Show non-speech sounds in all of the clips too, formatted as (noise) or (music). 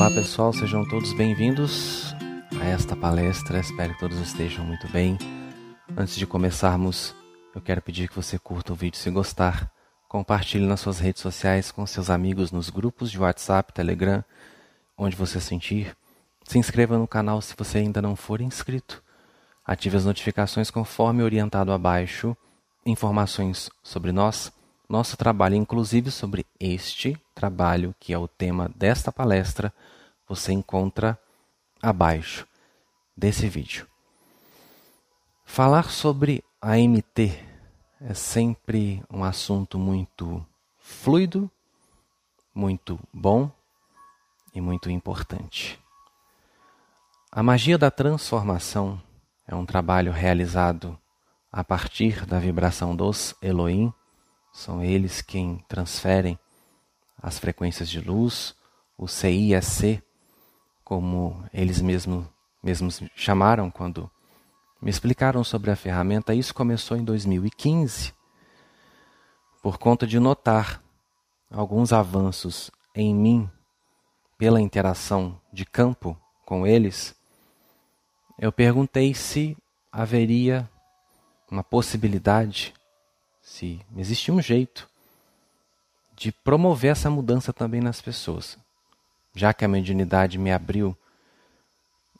Olá pessoal, sejam todos bem-vindos a esta palestra. Espero que todos estejam muito bem. Antes de começarmos, eu quero pedir que você curta o vídeo se gostar, compartilhe nas suas redes sociais com seus amigos nos grupos de WhatsApp, Telegram, onde você sentir. Se inscreva no canal se você ainda não for inscrito. Ative as notificações conforme orientado abaixo. Informações sobre nós nosso trabalho, inclusive sobre este trabalho, que é o tema desta palestra, você encontra abaixo desse vídeo. Falar sobre a MT é sempre um assunto muito fluido, muito bom e muito importante. A magia da transformação é um trabalho realizado a partir da vibração dos Elohim são eles quem transferem as frequências de luz, o CISC, como eles mesmo, mesmos chamaram quando me explicaram sobre a ferramenta. Isso começou em 2015, por conta de notar alguns avanços em mim pela interação de campo com eles. Eu perguntei se haveria uma possibilidade se existe um jeito de promover essa mudança também nas pessoas. Já que a mediunidade me abriu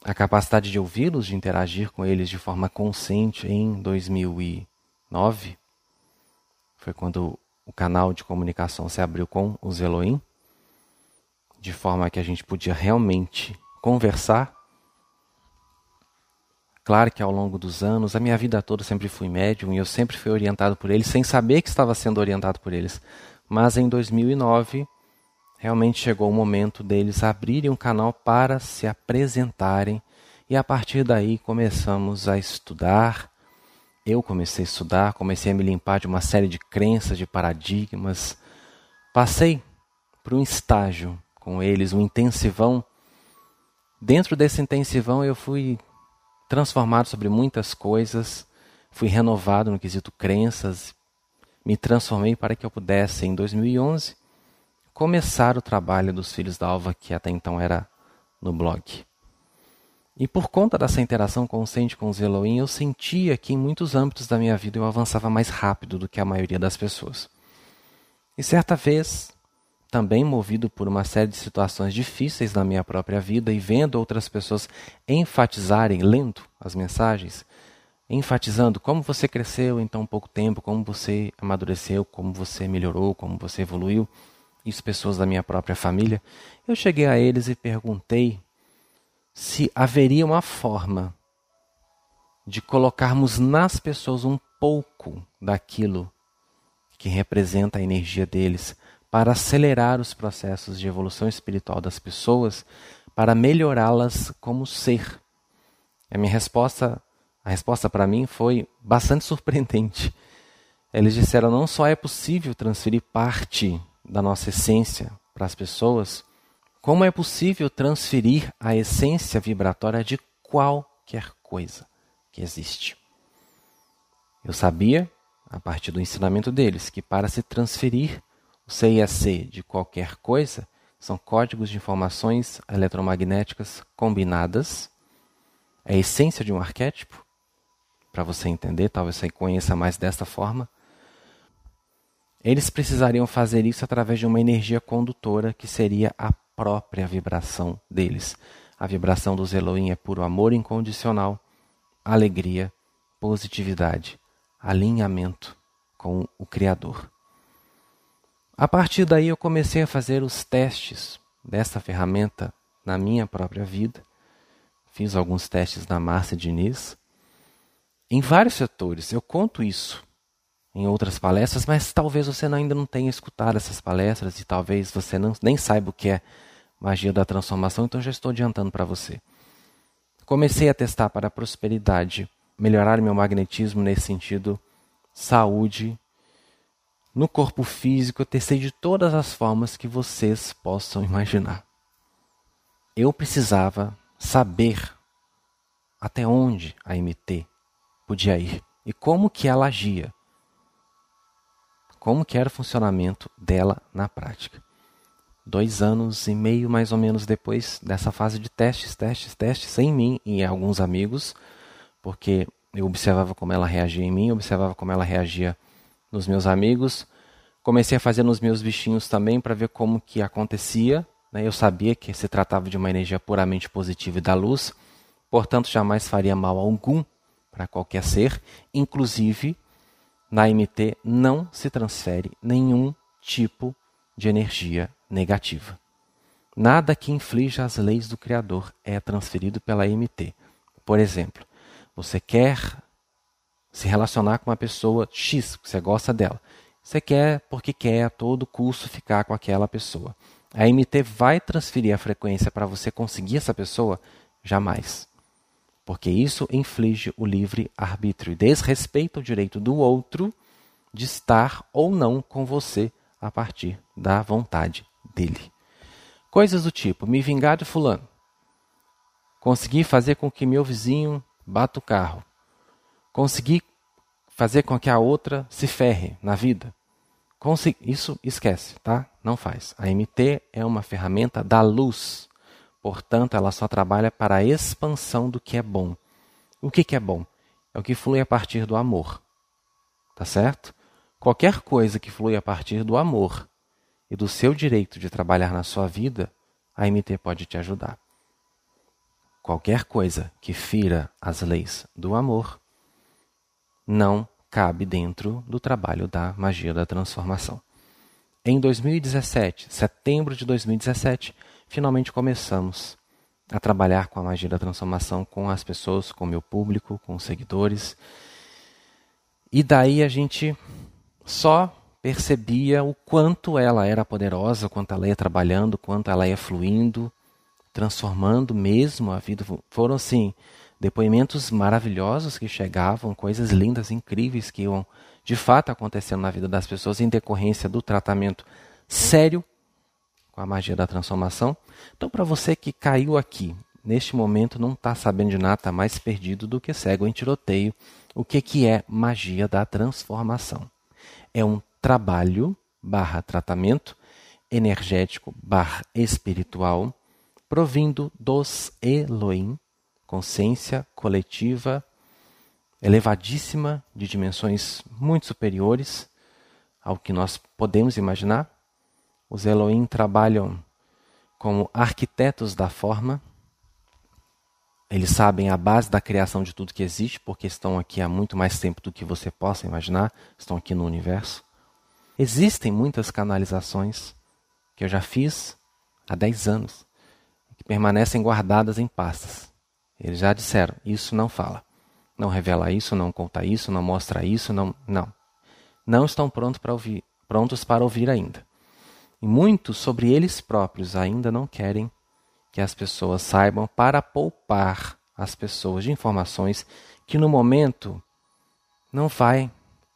a capacidade de ouvi-los, de interagir com eles de forma consciente em 2009, foi quando o canal de comunicação se abriu com os Elohim, de forma que a gente podia realmente conversar Claro que ao longo dos anos, a minha vida toda sempre fui médium e eu sempre fui orientado por eles, sem saber que estava sendo orientado por eles. Mas em 2009, realmente chegou o momento deles abrirem um canal para se apresentarem e a partir daí começamos a estudar. Eu comecei a estudar, comecei a me limpar de uma série de crenças, de paradigmas. Passei por um estágio com eles, um intensivão. Dentro desse intensivão eu fui transformado sobre muitas coisas, fui renovado no quesito crenças, me transformei para que eu pudesse, em 2011, começar o trabalho dos Filhos da Alva, que até então era no blog. E por conta dessa interação consciente com os Elohim, eu sentia que em muitos âmbitos da minha vida eu avançava mais rápido do que a maioria das pessoas. E certa vez, também movido por uma série de situações difíceis na minha própria vida e vendo outras pessoas enfatizarem, lendo as mensagens, enfatizando como você cresceu em tão pouco tempo, como você amadureceu, como você melhorou, como você evoluiu, isso pessoas da minha própria família, eu cheguei a eles e perguntei se haveria uma forma de colocarmos nas pessoas um pouco daquilo que representa a energia deles, para acelerar os processos de evolução espiritual das pessoas, para melhorá-las como ser. A minha resposta, a resposta para mim foi bastante (laughs) surpreendente. Eles disseram não só é possível transferir parte da nossa essência para as pessoas, como é possível transferir a essência vibratória de qualquer coisa que existe. Eu sabia, a partir do ensinamento deles, que para se transferir o CIAC de qualquer coisa são códigos de informações eletromagnéticas combinadas. É a essência de um arquétipo. Para você entender, talvez você conheça mais desta forma. Eles precisariam fazer isso através de uma energia condutora que seria a própria vibração deles. A vibração dos Elohim é puro amor incondicional, alegria, positividade, alinhamento com o Criador. A partir daí eu comecei a fazer os testes dessa ferramenta na minha própria vida. Fiz alguns testes na Márcia Diniz. Em vários setores, eu conto isso em outras palestras, mas talvez você ainda não tenha escutado essas palestras e talvez você não, nem saiba o que é magia da transformação, então já estou adiantando para você. Comecei a testar para a prosperidade, melhorar meu magnetismo nesse sentido, saúde, no corpo físico, eu testei de todas as formas que vocês possam imaginar. Eu precisava saber até onde a MT podia ir e como que ela agia. Como que era o funcionamento dela na prática. dois anos e meio mais ou menos depois dessa fase de testes, testes, testes em mim e em alguns amigos, porque eu observava como ela reagia em mim, observava como ela reagia nos meus amigos. Comecei a fazer nos meus bichinhos também para ver como que acontecia. Né? Eu sabia que se tratava de uma energia puramente positiva e da luz, portanto jamais faria mal algum para qualquer ser, inclusive na MT não se transfere nenhum tipo de energia negativa. Nada que inflija as leis do Criador é transferido pela MT. Por exemplo, você quer se relacionar com uma pessoa X, você gosta dela. Você quer porque quer a todo custo ficar com aquela pessoa. A MT vai transferir a frequência para você conseguir essa pessoa? Jamais. Porque isso inflige o livre arbítrio e desrespeita o direito do outro de estar ou não com você a partir da vontade dele. Coisas do tipo: me vingar de Fulano, conseguir fazer com que meu vizinho bata o carro, conseguir fazer com que a outra se ferre na vida. Isso esquece, tá? Não faz. A MT é uma ferramenta da luz. Portanto, ela só trabalha para a expansão do que é bom. O que, que é bom? É o que flui a partir do amor. Tá certo? Qualquer coisa que flui a partir do amor e do seu direito de trabalhar na sua vida, a MT pode te ajudar. Qualquer coisa que fira as leis do amor não cabe dentro do trabalho da magia da transformação. Em 2017, setembro de 2017, finalmente começamos a trabalhar com a magia da transformação com as pessoas, com o meu público, com os seguidores. E daí a gente só percebia o quanto ela era poderosa, o quanto ela ia trabalhando, o quanto ela ia fluindo, transformando mesmo a vida. Foram assim depoimentos maravilhosos que chegavam, coisas lindas, incríveis que iam de fato acontecendo na vida das pessoas em decorrência do tratamento sério com a magia da transformação. Então, para você que caiu aqui, neste momento não está sabendo de nada, está mais perdido do que cego em tiroteio, o que, que é magia da transformação? é um trabalho barra tratamento energético barra espiritual provindo dos Elohim, consciência coletiva elevadíssima de dimensões muito superiores ao que nós podemos imaginar. Os Elohim trabalham como arquitetos da forma, eles sabem a base da criação de tudo que existe, porque estão aqui há muito mais tempo do que você possa imaginar, estão aqui no universo. Existem muitas canalizações que eu já fiz há 10 anos, que permanecem guardadas em pastas. Eles já disseram: isso não fala, não revela isso, não conta isso, não mostra isso, não. Não. Não estão prontos para ouvir, prontos para ouvir ainda. E muitos sobre eles próprios ainda não querem que as pessoas saibam para poupar as pessoas de informações que no momento não vai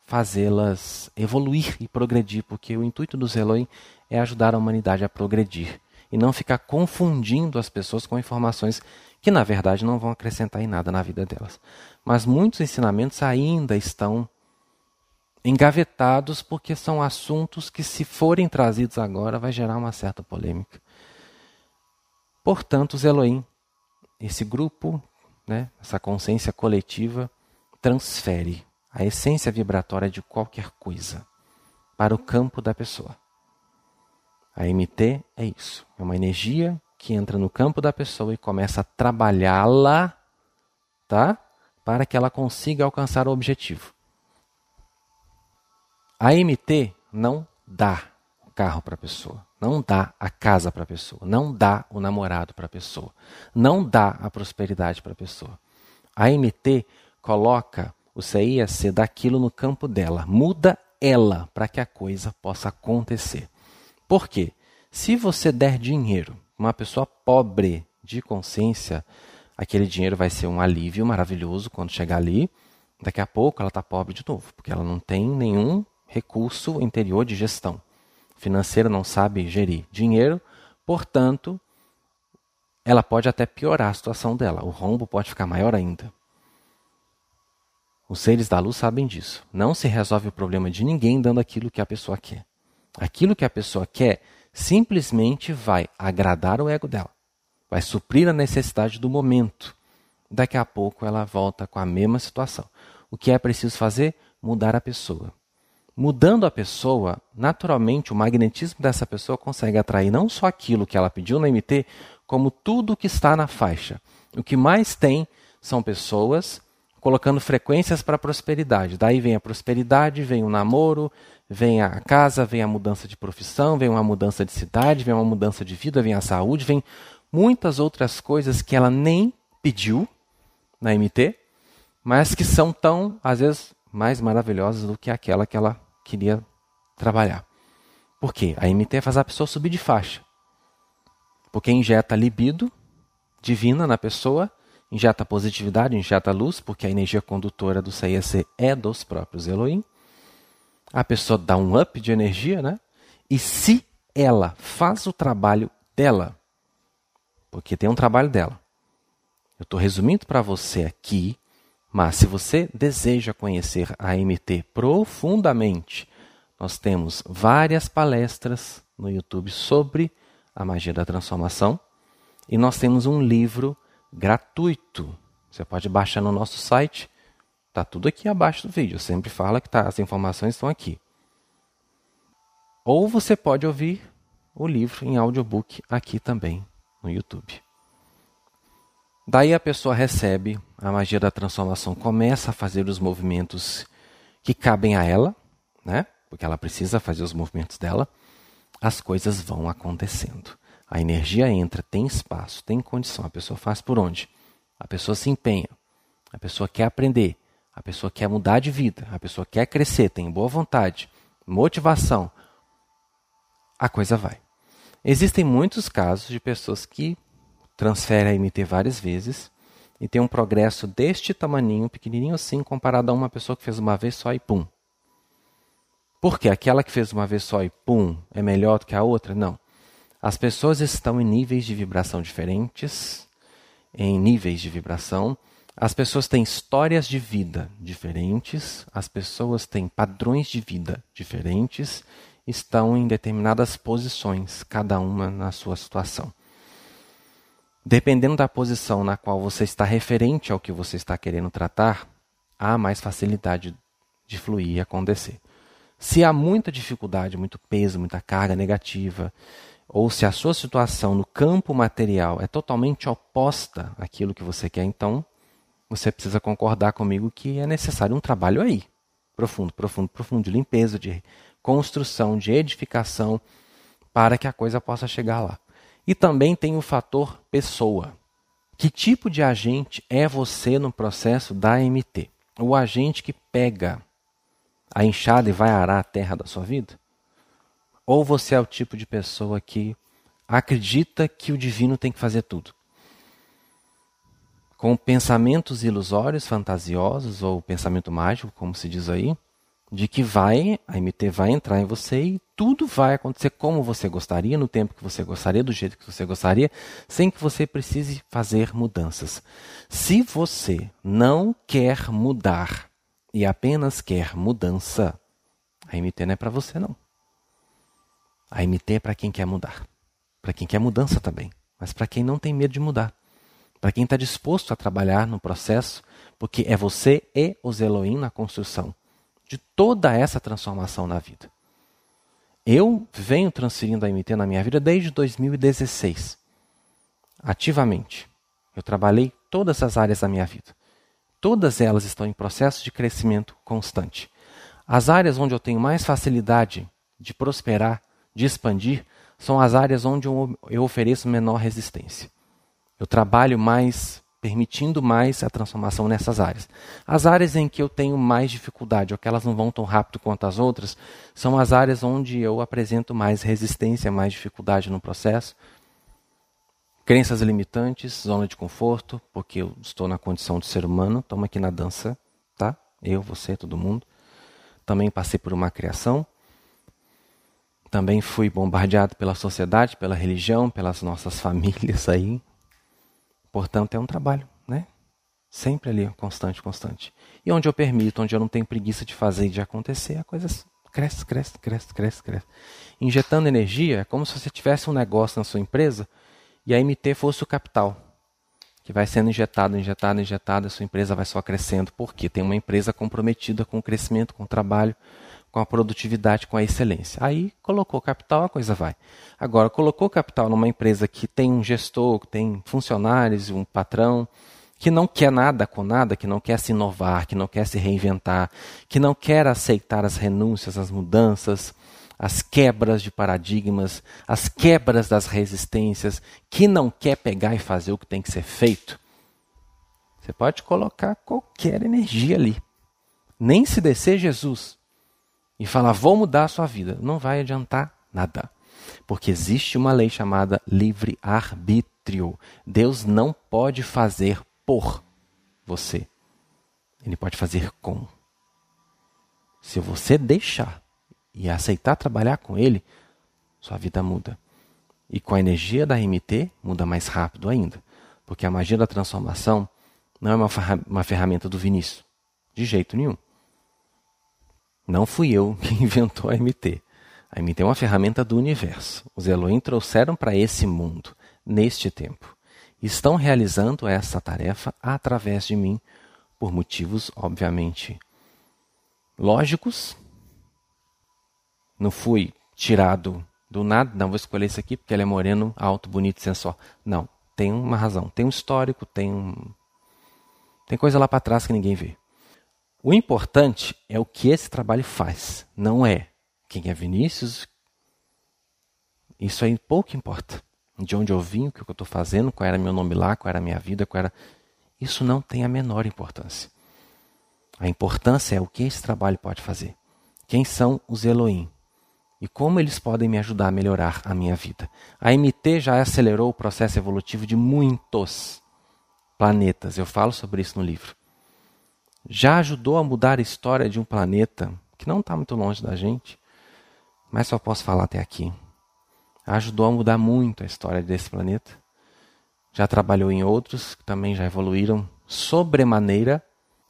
fazê-las evoluir e progredir, porque o intuito do Elohim é ajudar a humanidade a progredir e não ficar confundindo as pessoas com informações que na verdade não vão acrescentar em nada na vida delas. Mas muitos ensinamentos ainda estão engavetados porque são assuntos que se forem trazidos agora vai gerar uma certa polêmica. Portanto, os Elohim, esse grupo, né, essa consciência coletiva, transfere a essência vibratória de qualquer coisa para o campo da pessoa. A MT é isso, é uma energia que entra no campo da pessoa e começa a trabalhá-la, tá? Para que ela consiga alcançar o objetivo. A MT não dá o carro para a pessoa. Não dá a casa para a pessoa, não dá o namorado para a pessoa, não dá a prosperidade para a pessoa. A MT coloca o CIAC daquilo no campo dela, muda ela para que a coisa possa acontecer. Por quê? Se você der dinheiro uma pessoa pobre de consciência, aquele dinheiro vai ser um alívio maravilhoso quando chegar ali. Daqui a pouco ela está pobre de novo, porque ela não tem nenhum recurso interior de gestão financeira, não sabe gerir dinheiro, portanto, ela pode até piorar a situação dela. O rombo pode ficar maior ainda. Os seres da luz sabem disso. Não se resolve o problema de ninguém dando aquilo que a pessoa quer. Aquilo que a pessoa quer simplesmente vai agradar o ego dela, vai suprir a necessidade do momento. Daqui a pouco ela volta com a mesma situação. O que é preciso fazer? Mudar a pessoa. Mudando a pessoa, naturalmente o magnetismo dessa pessoa consegue atrair não só aquilo que ela pediu no MT, como tudo que está na faixa. O que mais tem são pessoas colocando frequências para a prosperidade. Daí vem a prosperidade, vem o namoro, vem a casa, vem a mudança de profissão, vem uma mudança de cidade, vem uma mudança de vida, vem a saúde, vem muitas outras coisas que ela nem pediu na MT, mas que são tão, às vezes, mais maravilhosas do que aquela que ela queria trabalhar. Por quê? A MT faz a pessoa subir de faixa. Porque injeta libido divina na pessoa, injeta positividade, injeta luz, porque a energia condutora do CIEC é dos próprios Elohim. A pessoa dá um up de energia, né? E se ela faz o trabalho dela, porque tem um trabalho dela. Eu estou resumindo para você aqui, mas se você deseja conhecer a MT profundamente, nós temos várias palestras no YouTube sobre a magia da transformação e nós temos um livro gratuito. Você pode baixar no nosso site. Está tudo aqui abaixo do vídeo. Eu sempre falo que tá, as informações estão aqui. Ou você pode ouvir o livro em audiobook aqui também no YouTube. Daí a pessoa recebe a magia da transformação, começa a fazer os movimentos que cabem a ela, né? Porque ela precisa fazer os movimentos dela. As coisas vão acontecendo. A energia entra, tem espaço, tem condição. A pessoa faz por onde? A pessoa se empenha. A pessoa quer aprender. A pessoa quer mudar de vida. A pessoa quer crescer, tem boa vontade, motivação. A coisa vai. Existem muitos casos de pessoas que transferem a MT várias vezes e tem um progresso deste tamaninho, pequenininho assim, comparado a uma pessoa que fez uma vez só e pum. Porque aquela que fez uma vez só e pum é melhor do que a outra? Não. As pessoas estão em níveis de vibração diferentes, em níveis de vibração. As pessoas têm histórias de vida diferentes, as pessoas têm padrões de vida diferentes, estão em determinadas posições, cada uma na sua situação. Dependendo da posição na qual você está referente ao que você está querendo tratar, há mais facilidade de fluir e acontecer. Se há muita dificuldade, muito peso, muita carga negativa, ou se a sua situação no campo material é totalmente oposta àquilo que você quer, então você precisa concordar comigo que é necessário um trabalho aí, profundo, profundo, profundo, de limpeza, de construção, de edificação, para que a coisa possa chegar lá. E também tem o fator pessoa. Que tipo de agente é você no processo da MT? O agente que pega a enxada e vai arar a terra da sua vida? Ou você é o tipo de pessoa que acredita que o divino tem que fazer tudo? Com pensamentos ilusórios, fantasiosos, ou pensamento mágico, como se diz aí, de que vai, a MT vai entrar em você e tudo vai acontecer como você gostaria, no tempo que você gostaria, do jeito que você gostaria, sem que você precise fazer mudanças. Se você não quer mudar e apenas quer mudança, a MT não é para você não. A MT é para quem quer mudar, para quem quer mudança também, mas para quem não tem medo de mudar, para quem está disposto a trabalhar no processo, porque é você e os Elohim na construção de toda essa transformação na vida. Eu venho transferindo a MT na minha vida desde 2016, ativamente. Eu trabalhei todas as áreas da minha vida. Todas elas estão em processo de crescimento constante. As áreas onde eu tenho mais facilidade de prosperar de expandir são as áreas onde eu ofereço menor resistência. Eu trabalho mais, permitindo mais a transformação nessas áreas. As áreas em que eu tenho mais dificuldade, ou que elas não vão tão rápido quanto as outras, são as áreas onde eu apresento mais resistência, mais dificuldade no processo. Crenças limitantes, zona de conforto, porque eu estou na condição de ser humano, estamos aqui na dança, tá? Eu, você, todo mundo. Também passei por uma criação também fui bombardeado pela sociedade, pela religião, pelas nossas (laughs) famílias aí. Portanto, é um trabalho, né? Sempre ali, constante, constante. E onde eu permito, onde eu não tenho preguiça de fazer e de acontecer, a coisa cresce, cresce, cresce, cresce, cresce. Injetando energia, é como se você tivesse um negócio na sua empresa e a MT fosse o capital, que vai sendo injetado, injetado, injetado, a sua empresa vai só crescendo, porque tem uma empresa comprometida com o crescimento, com o trabalho, com a produtividade, com a excelência. Aí colocou capital, a coisa vai. Agora, colocou capital numa empresa que tem um gestor, que tem funcionários, um patrão, que não quer nada com nada, que não quer se inovar, que não quer se reinventar, que não quer aceitar as renúncias, as mudanças, as quebras de paradigmas, as quebras das resistências, que não quer pegar e fazer o que tem que ser feito, você pode colocar qualquer energia ali. Nem se descer Jesus e falar, vou mudar a sua vida, não vai adiantar nada. Porque existe uma lei chamada livre-arbítrio. Deus não pode fazer por você. Ele pode fazer com. Se você deixar e aceitar trabalhar com ele, sua vida muda. E com a energia da MT, muda mais rápido ainda. Porque a magia da transformação não é uma, ferramenta do Vinícius. De jeito nenhum. Não fui eu (laughs) que inventou a MT. A MT é uma ferramenta do universo. Os Elohim trouxeram para esse mundo, neste tempo. Estão realizando essa tarefa através de mim, por motivos, obviamente, lógicos, não fui tirado do nada, não vou escolher esse aqui porque ele é moreno, alto, bonito, sensual. Não, tem uma razão, tem um histórico, tem um tem coisa lá para trás que ninguém vê. O importante é o que esse trabalho faz, não é quem é Vinícius. Isso aí pouco importa. De onde eu vim, o que eu estou fazendo, qual era meu nome lá, qual era minha vida, qual era. Isso não tem a menor importância. A importância é o que esse trabalho pode fazer. Quem são os Elohim? e como eles podem me ajudar a melhorar a minha vida. A MT já acelerou o processo evolutivo de muitos planetas, eu falo sobre isso no livro. Já ajudou a mudar a história de um planeta que não está muito longe da gente, mas só posso falar até aqui. Ajudou a mudar muito a história desse planeta. Já trabalhou em outros que também já evoluíram sobremaneira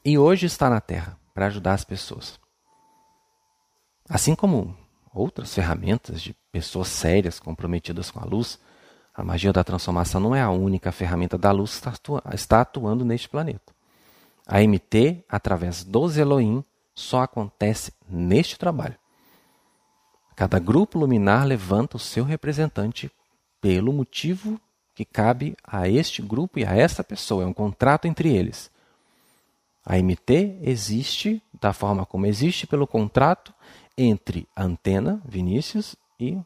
e hoje está na Terra para ajudar as pessoas. Assim como outras ferramentas de pessoas sérias comprometidas com a luz, a magia da transformação não é a única ferramenta da luz que está atuando neste planeta. A MT, através dos Elohim, só acontece neste trabalho. Cada grupo luminar levanta o seu representante pelo motivo que cabe a este grupo e a esta pessoa. É um contrato entre eles. A MT existe da forma como existe pelo contrato entre a antena, Vinícius, e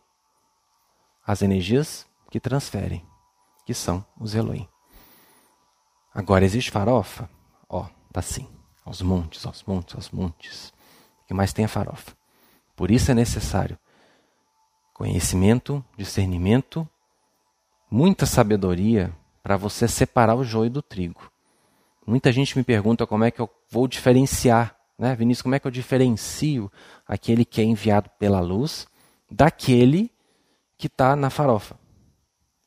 as energias que transferem, que são os Elohim. Agora, existe farofa? Ó, tá sim. Aos montes, aos montes, aos montes. O que mais tem é farofa. Por isso é necessário conhecimento, discernimento, muita sabedoria para você separar o joio do trigo. Muita gente me pergunta como é que eu vou diferenciar né? Vinícius, como é que eu diferencio aquele que é enviado pela luz daquele que está na farofa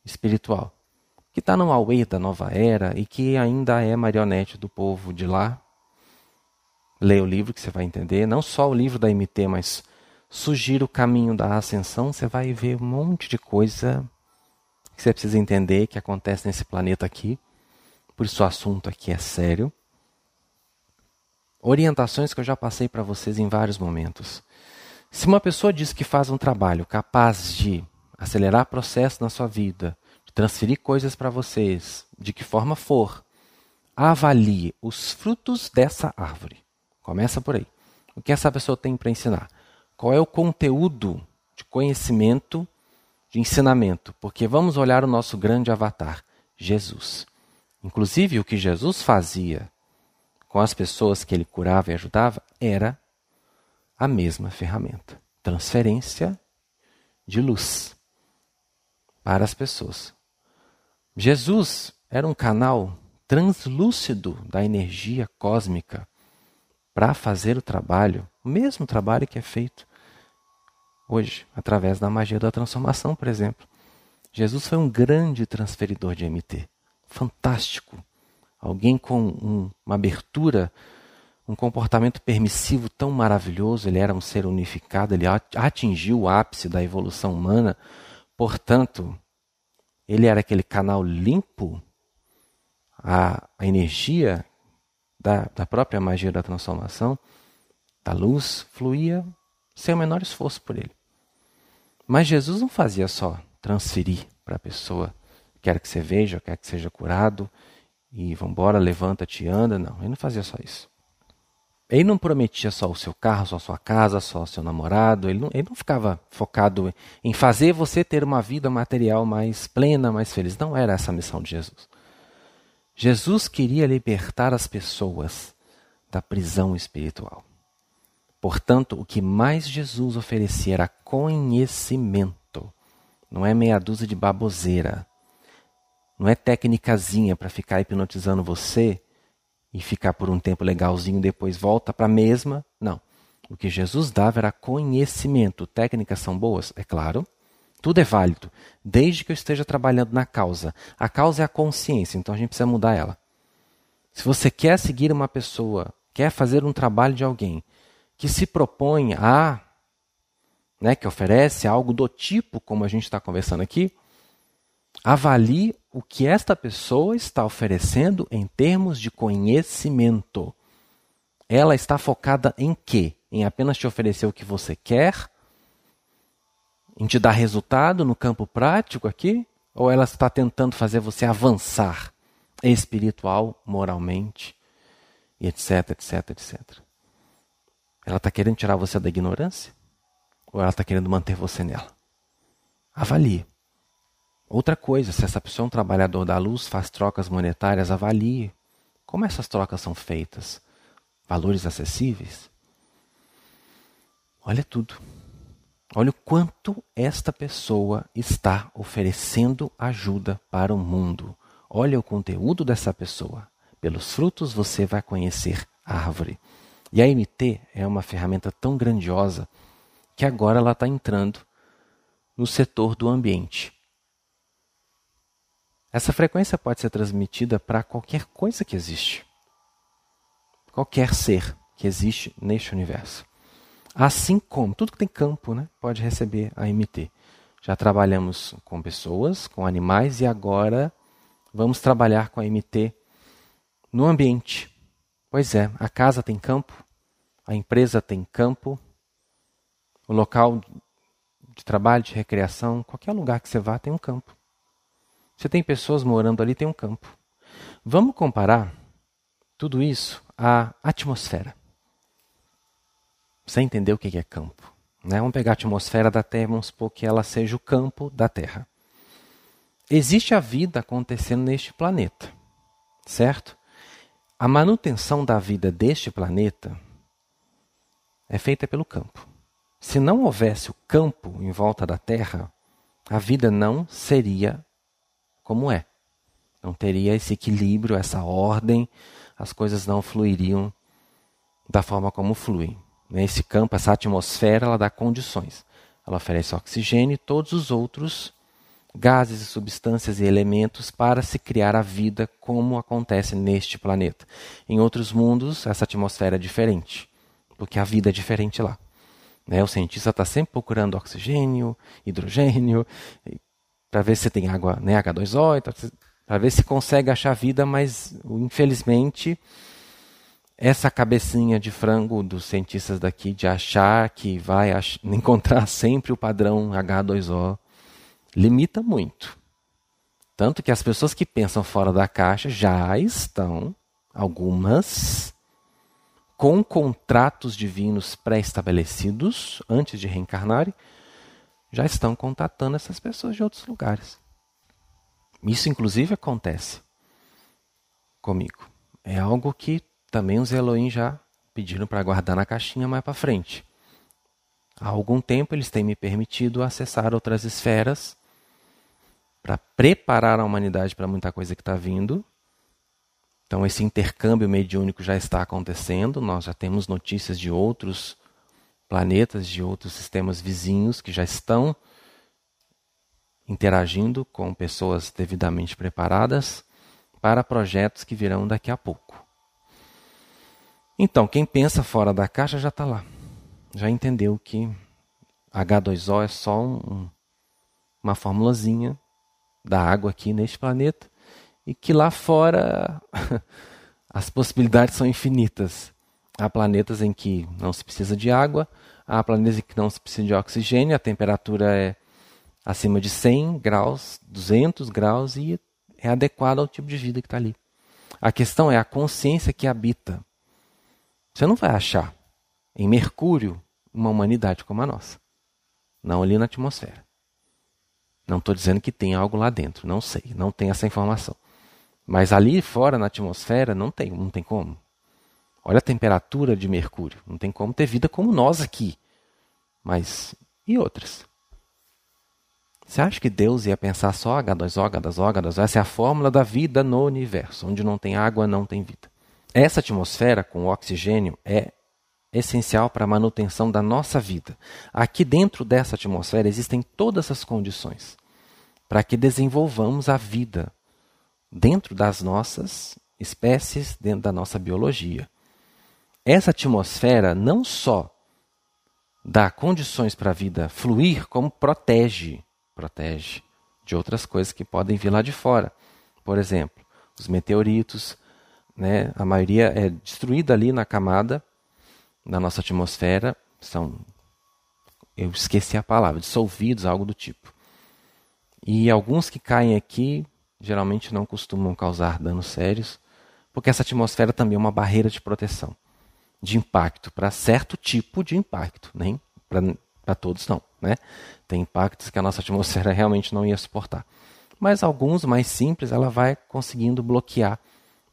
espiritual? Que está no Aue da nova era e que ainda é marionete do povo de lá. Leia o livro que você vai entender. Não só o livro da MT, mas sugira o caminho da ascensão. Você vai ver um monte de coisa que você precisa entender que acontece nesse planeta aqui. Por isso o assunto aqui é sério orientações que eu já passei para vocês em vários momentos. Se uma pessoa diz que faz um trabalho capaz de acelerar processo na sua vida, transferir coisas para vocês, de que forma for, avalie os frutos dessa árvore. Começa por aí. O que essa pessoa tem para ensinar? Qual é o conteúdo de conhecimento, de ensinamento? Porque vamos olhar o nosso grande avatar, Jesus. Inclusive, o que Jesus fazia com as pessoas que ele curava e ajudava era a mesma ferramenta transferência de luz para as pessoas. Jesus era um canal translúcido da energia cósmica para fazer o trabalho, o mesmo trabalho que é feito hoje, através da magia da transformação, por exemplo. Jesus foi um grande transferidor de MT, fantástico alguém com um, uma abertura um comportamento permissivo tão maravilhoso, ele era um ser unificado, ele atingiu o ápice da evolução humana, portanto, ele era aquele canal limpo, a, a energia da, da própria magia da transformação, da luz, fluía sem o menor esforço por ele. Mas Jesus não fazia só transferir para a pessoa, quer que você veja, quer que seja curado, e vambora, levanta-te anda. Não, ele não fazia só isso. Ele não prometia só o seu carro, só a sua casa, só o seu namorado. Ele não, ele não ficava focado em fazer você ter uma vida material mais plena, mais feliz. Não era essa a missão de Jesus. Jesus queria libertar as pessoas da prisão espiritual. Portanto, o que mais Jesus oferecia era conhecimento. Não é meia dúzia de baboseira. Não é técnicazinha para ficar hipnotizando você e ficar por um tempo legalzinho, depois volta para a mesma. Não. O que Jesus dava era conhecimento. Técnicas são boas? É claro. Tudo é válido, desde que eu esteja trabalhando na causa. A causa é a consciência, então a gente precisa mudar ela. Se você quer seguir uma pessoa, quer fazer um trabalho de alguém que se propõe a, né, que oferece algo do tipo como a gente está conversando aqui, avalie o que esta pessoa está oferecendo em termos de conhecimento. Ela está focada em quê? Em apenas te oferecer o que você quer? Em te dar resultado no campo prático aqui? Ou ela está tentando fazer você avançar espiritual, moralmente, etc, etc, etc? Ela está querendo tirar você da ignorância? Ou ela está querendo manter você nela? Avalie. Outra coisa, se essa pessoa é um trabalhador da luz, faz trocas monetárias, avalie como essas trocas são feitas. Valores acessíveis? Olha tudo. Olha o quanto esta pessoa está oferecendo ajuda para o mundo. Olha o conteúdo dessa pessoa. Pelos frutos você vai conhecer a árvore. E a MT é uma ferramenta tão grandiosa que agora ela está entrando no setor do ambiente. Essa frequência pode ser transmitida para qualquer coisa que existe. Qualquer ser que existe neste universo. Assim como tudo que tem campo né, pode receber a MT. Já trabalhamos com pessoas, com animais e agora vamos trabalhar com a MT no ambiente. Pois é, a casa tem campo, a empresa tem campo, o local de trabalho, de recreação, qualquer lugar que você vá tem um campo. Você tem pessoas morando ali, tem um campo. Vamos comparar tudo isso à atmosfera. Você entendeu o que é campo? Né? Vamos pegar a atmosfera da Terra, vamos supor que ela seja o campo da Terra. Existe a vida acontecendo neste planeta, certo? A manutenção da vida deste planeta é feita pelo campo. Se não houvesse o campo em volta da Terra, a vida não seria como é. Não teria esse equilíbrio, essa ordem, as coisas não fluiriam da forma como fluem. Esse campo, essa atmosfera, ela dá condições. Ela oferece oxigênio e todos os outros gases e substâncias e elementos para se criar a vida como acontece neste planeta. Em outros mundos, essa atmosfera é diferente, porque a vida é diferente lá. Né? O cientista está sempre procurando oxigênio, hidrogênio, para ver se tem água, né, H2O, então, para ver se consegue achar vida, mas infelizmente essa cabecinha de frango dos cientistas daqui de achar que vai ach encontrar sempre o padrão H2O limita muito. Tanto que as pessoas que pensam fora da caixa já estão, algumas, com contratos divinos pré-estabelecidos antes de reencarnarem, já estão contatando essas pessoas de outros lugares. Isso, inclusive, acontece comigo. É algo que também os Elohim já pediram para guardar na caixinha mais para frente. Há algum tempo eles têm me permitido acessar outras esferas para preparar a humanidade para muita coisa que está vindo. Então, esse intercâmbio mediúnico já está acontecendo. Nós já temos notícias de outros planetas de outros sistemas vizinhos que já estão interagindo com pessoas devidamente preparadas para projetos que virão daqui a pouco. Então, quem pensa fora da caixa já está lá. Já entendeu que H2O é só um, uma formulazinha da água aqui neste planeta e que lá fora (laughs) as possibilidades são infinitas. Há planetas em que não se precisa de água, há planetas em que não se precisa de oxigênio, a temperatura é acima de 100 graus, 200 graus e é adequada ao tipo de vida que está ali. A questão é a consciência que habita. Você não vai achar em Mercúrio uma humanidade como a nossa. Não ali na atmosfera. Não estou dizendo que tem algo lá dentro, não sei, não tem essa informação. Mas ali fora na atmosfera não tem, não tem como. Olha a temperatura de Mercúrio, não tem como ter vida como nós aqui. Mas e outras? Você acha que Deus ia pensar só H2O, H2O, H2O? Essa é a fórmula da vida no universo. Onde não tem água, não tem vida. Essa atmosfera com oxigênio é essencial para a manutenção da nossa vida. Aqui dentro dessa atmosfera existem todas as condições para que desenvolvamos a vida dentro das nossas espécies, dentro da nossa biologia. Essa atmosfera não só dá condições para a vida fluir, como protege protege de outras coisas que podem vir lá de fora. Por exemplo, os meteoritos, né, a maioria é destruída ali na camada da nossa atmosfera, são, eu esqueci a palavra, dissolvidos, algo do tipo. E alguns que caem aqui geralmente não costumam causar danos sérios, porque essa atmosfera também é uma barreira de proteção, de impacto, para certo tipo de impacto, nem para todos não. Né? Tem impactos que a nossa atmosfera (laughs) realmente não ia suportar. Mas alguns mais simples ela vai conseguindo bloquear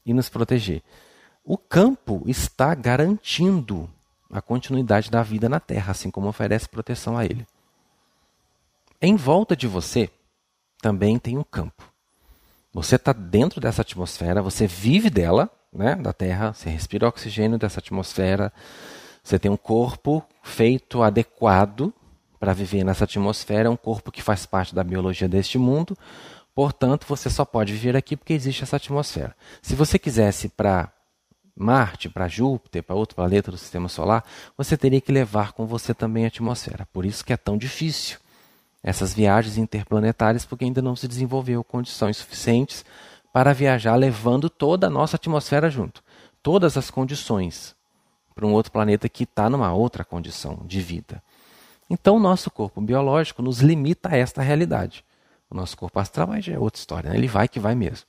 e nos proteger. O campo está garantindo a continuidade da vida na Terra, assim como oferece proteção a ele. Em volta de você também tem um campo. Você está dentro dessa atmosfera, você vive dela, né, da Terra, você respira oxigênio dessa atmosfera, você tem um corpo feito adequado para viver nessa atmosfera, é um corpo que faz parte da biologia deste mundo. Portanto, você só pode viver aqui porque existe essa atmosfera. Se você quisesse para Marte, para Júpiter, para outro planeta do sistema solar, você teria que levar com você também a atmosfera. Por isso que é tão difícil essas viagens interplanetárias, porque ainda não se desenvolveu condições suficientes para viajar levando toda a nossa atmosfera junto. Todas as condições para um outro planeta que está numa outra condição de vida. Então, o nosso corpo biológico nos limita a esta realidade. O nosso corpo astral é outra história, né? ele vai que vai mesmo.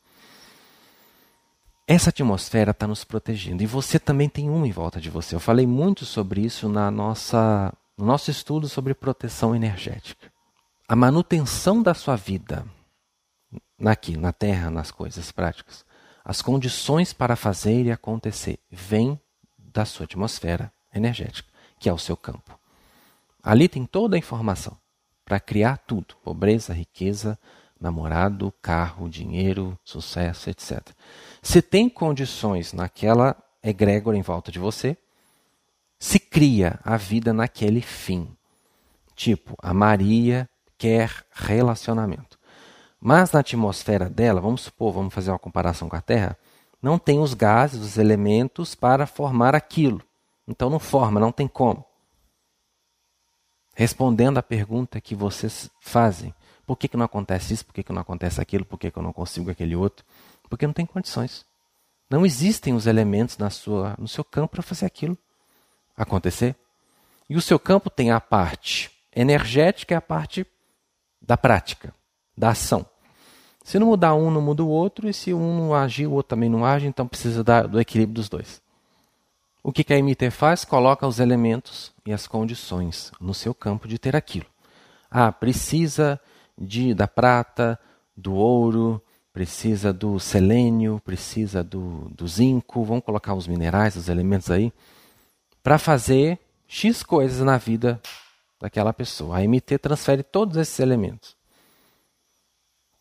Essa atmosfera está nos protegendo e você também tem uma em volta de você. Eu falei muito sobre isso na nossa, no nosso estudo sobre proteção energética. A manutenção da sua vida aqui, na Terra, nas coisas práticas, as condições para fazer e acontecer vêm da sua atmosfera energética, que é o seu campo. Ali tem toda a informação para criar tudo: pobreza, riqueza, namorado, carro, dinheiro, sucesso, etc. Se tem condições naquela egrégora em volta de você, se cria a vida naquele fim. Tipo, a Maria quer relacionamento. Mas na atmosfera dela, vamos supor, vamos fazer uma comparação com a Terra, não tem os gases, os elementos para formar aquilo. Então não forma, não tem como respondendo à pergunta que vocês fazem. Por que, que não acontece isso? Por que, que não acontece aquilo? Por que, que eu não consigo aquele outro? Porque não tem condições. Não existem os elementos na sua, no seu campo para fazer aquilo acontecer. E o seu campo tem a parte energética e a parte da prática, da ação. Se não mudar um, não muda o outro, e se um não agir, o outro também não age, então precisa do equilíbrio dos dois. O que a MT faz? Coloca os elementos e as condições no seu campo de ter aquilo. Ah, precisa de, da prata, do ouro, precisa do selênio, precisa do, do zinco, vamos colocar os minerais, os elementos aí, para fazer X coisas na vida daquela pessoa. A MT transfere todos esses elementos.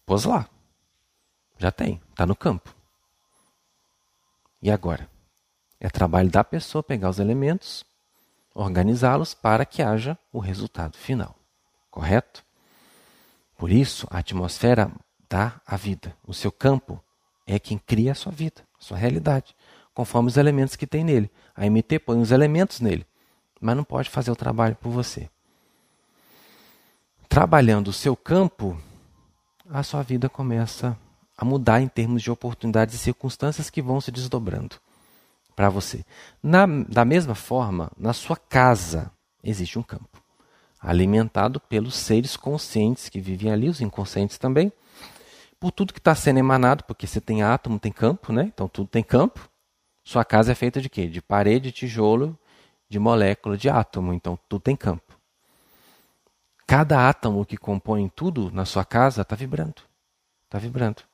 Pôs lá. Já tem, está no campo. E agora? É trabalho da pessoa pegar os elementos, organizá-los para que haja o resultado final. Correto? Por isso, a atmosfera dá a vida. O seu campo é quem cria a sua vida, a sua realidade. conforme os elementos que tem nele. A MT põe os elementos nele, mas não pode fazer o trabalho por você. Trabalhando o seu campo, a sua vida começa a mudar em termos de oportunidades e circunstâncias que vão se desdobrando para você. Na, da mesma forma, na sua casa existe um campo, alimentado pelos seres conscientes que vivem ali, os inconscientes também, por tudo que está sendo emanado, porque você tem átomo, tem campo, né? Então tudo tem campo. Sua casa é feita de quê? De parede, tijolo, de molécula, de átomo. Então tudo tem campo. Cada átomo que compõe tudo na sua casa está vibrando. Está vibrando.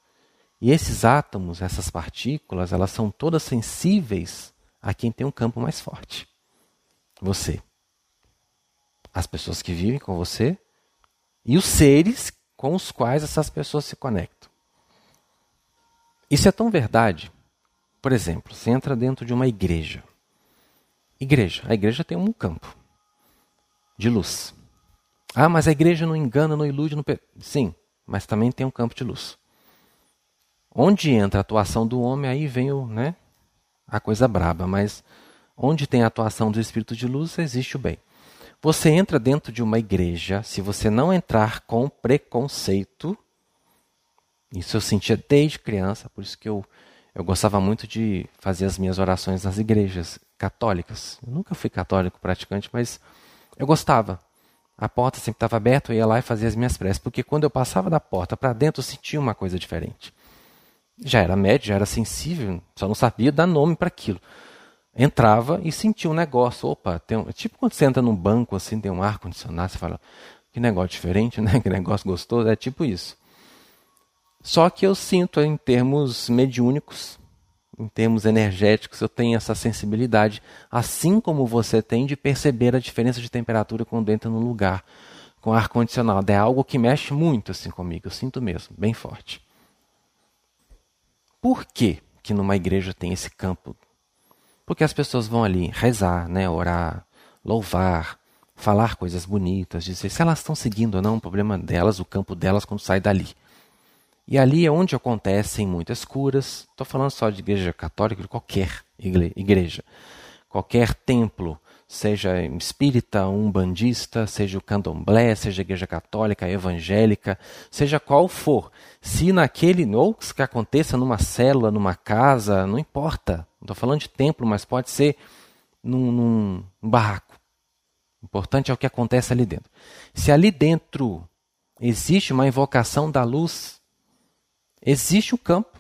E esses átomos, essas partículas, elas são todas sensíveis a quem tem um campo mais forte. Você. As pessoas que vivem com você e os seres com os quais essas pessoas se conectam. Isso é tão verdade. Por exemplo, você entra dentro de uma igreja. Igreja. A igreja tem um campo de luz. Ah, mas a igreja não engana, não ilude. Não... Sim, mas também tem um campo de luz. Onde entra a atuação do homem, aí vem o, né, a coisa braba. Mas onde tem a atuação do espírito de luz, existe o bem. Você entra dentro de uma igreja, se você não entrar com preconceito, isso eu sentia desde criança, por isso que eu, eu gostava muito de fazer as minhas orações nas igrejas católicas. Eu nunca fui católico praticante, mas eu gostava. A porta sempre estava aberta, eu ia lá e fazia as minhas preces, porque quando eu passava da porta para dentro eu sentia uma coisa diferente. Já era médio, já era sensível, só não sabia dar nome para aquilo. Entrava e sentia um negócio. Opa, tem um, tipo quando você entra num banco assim, tem um ar condicionado, você fala, que negócio diferente, né? (laughs) Que negócio gostoso, é tipo isso. Só que eu sinto em termos mediúnicos, em termos energéticos, eu tenho essa sensibilidade, assim como você tem de perceber a diferença de temperatura quando entra num lugar com ar condicionado. É algo que mexe muito assim comigo, eu sinto mesmo, bem forte. Por que que numa igreja tem esse campo? Porque as pessoas vão ali rezar, né, orar, louvar, falar coisas bonitas, dizer se elas estão seguindo ou não, o problema delas, o campo delas quando sai dali. E ali é onde acontecem muitas curas. Estou falando só de igreja católica, de qualquer igreja. Qualquer templo, seja espírita, umbandista, seja o candomblé, seja a igreja católica, evangélica, seja qual for. Se naquele, ou que aconteça numa célula, numa casa, não importa. Não estou falando de templo, mas pode ser num, num barraco. O importante é o que acontece ali dentro. Se ali dentro existe uma invocação da luz, existe o campo.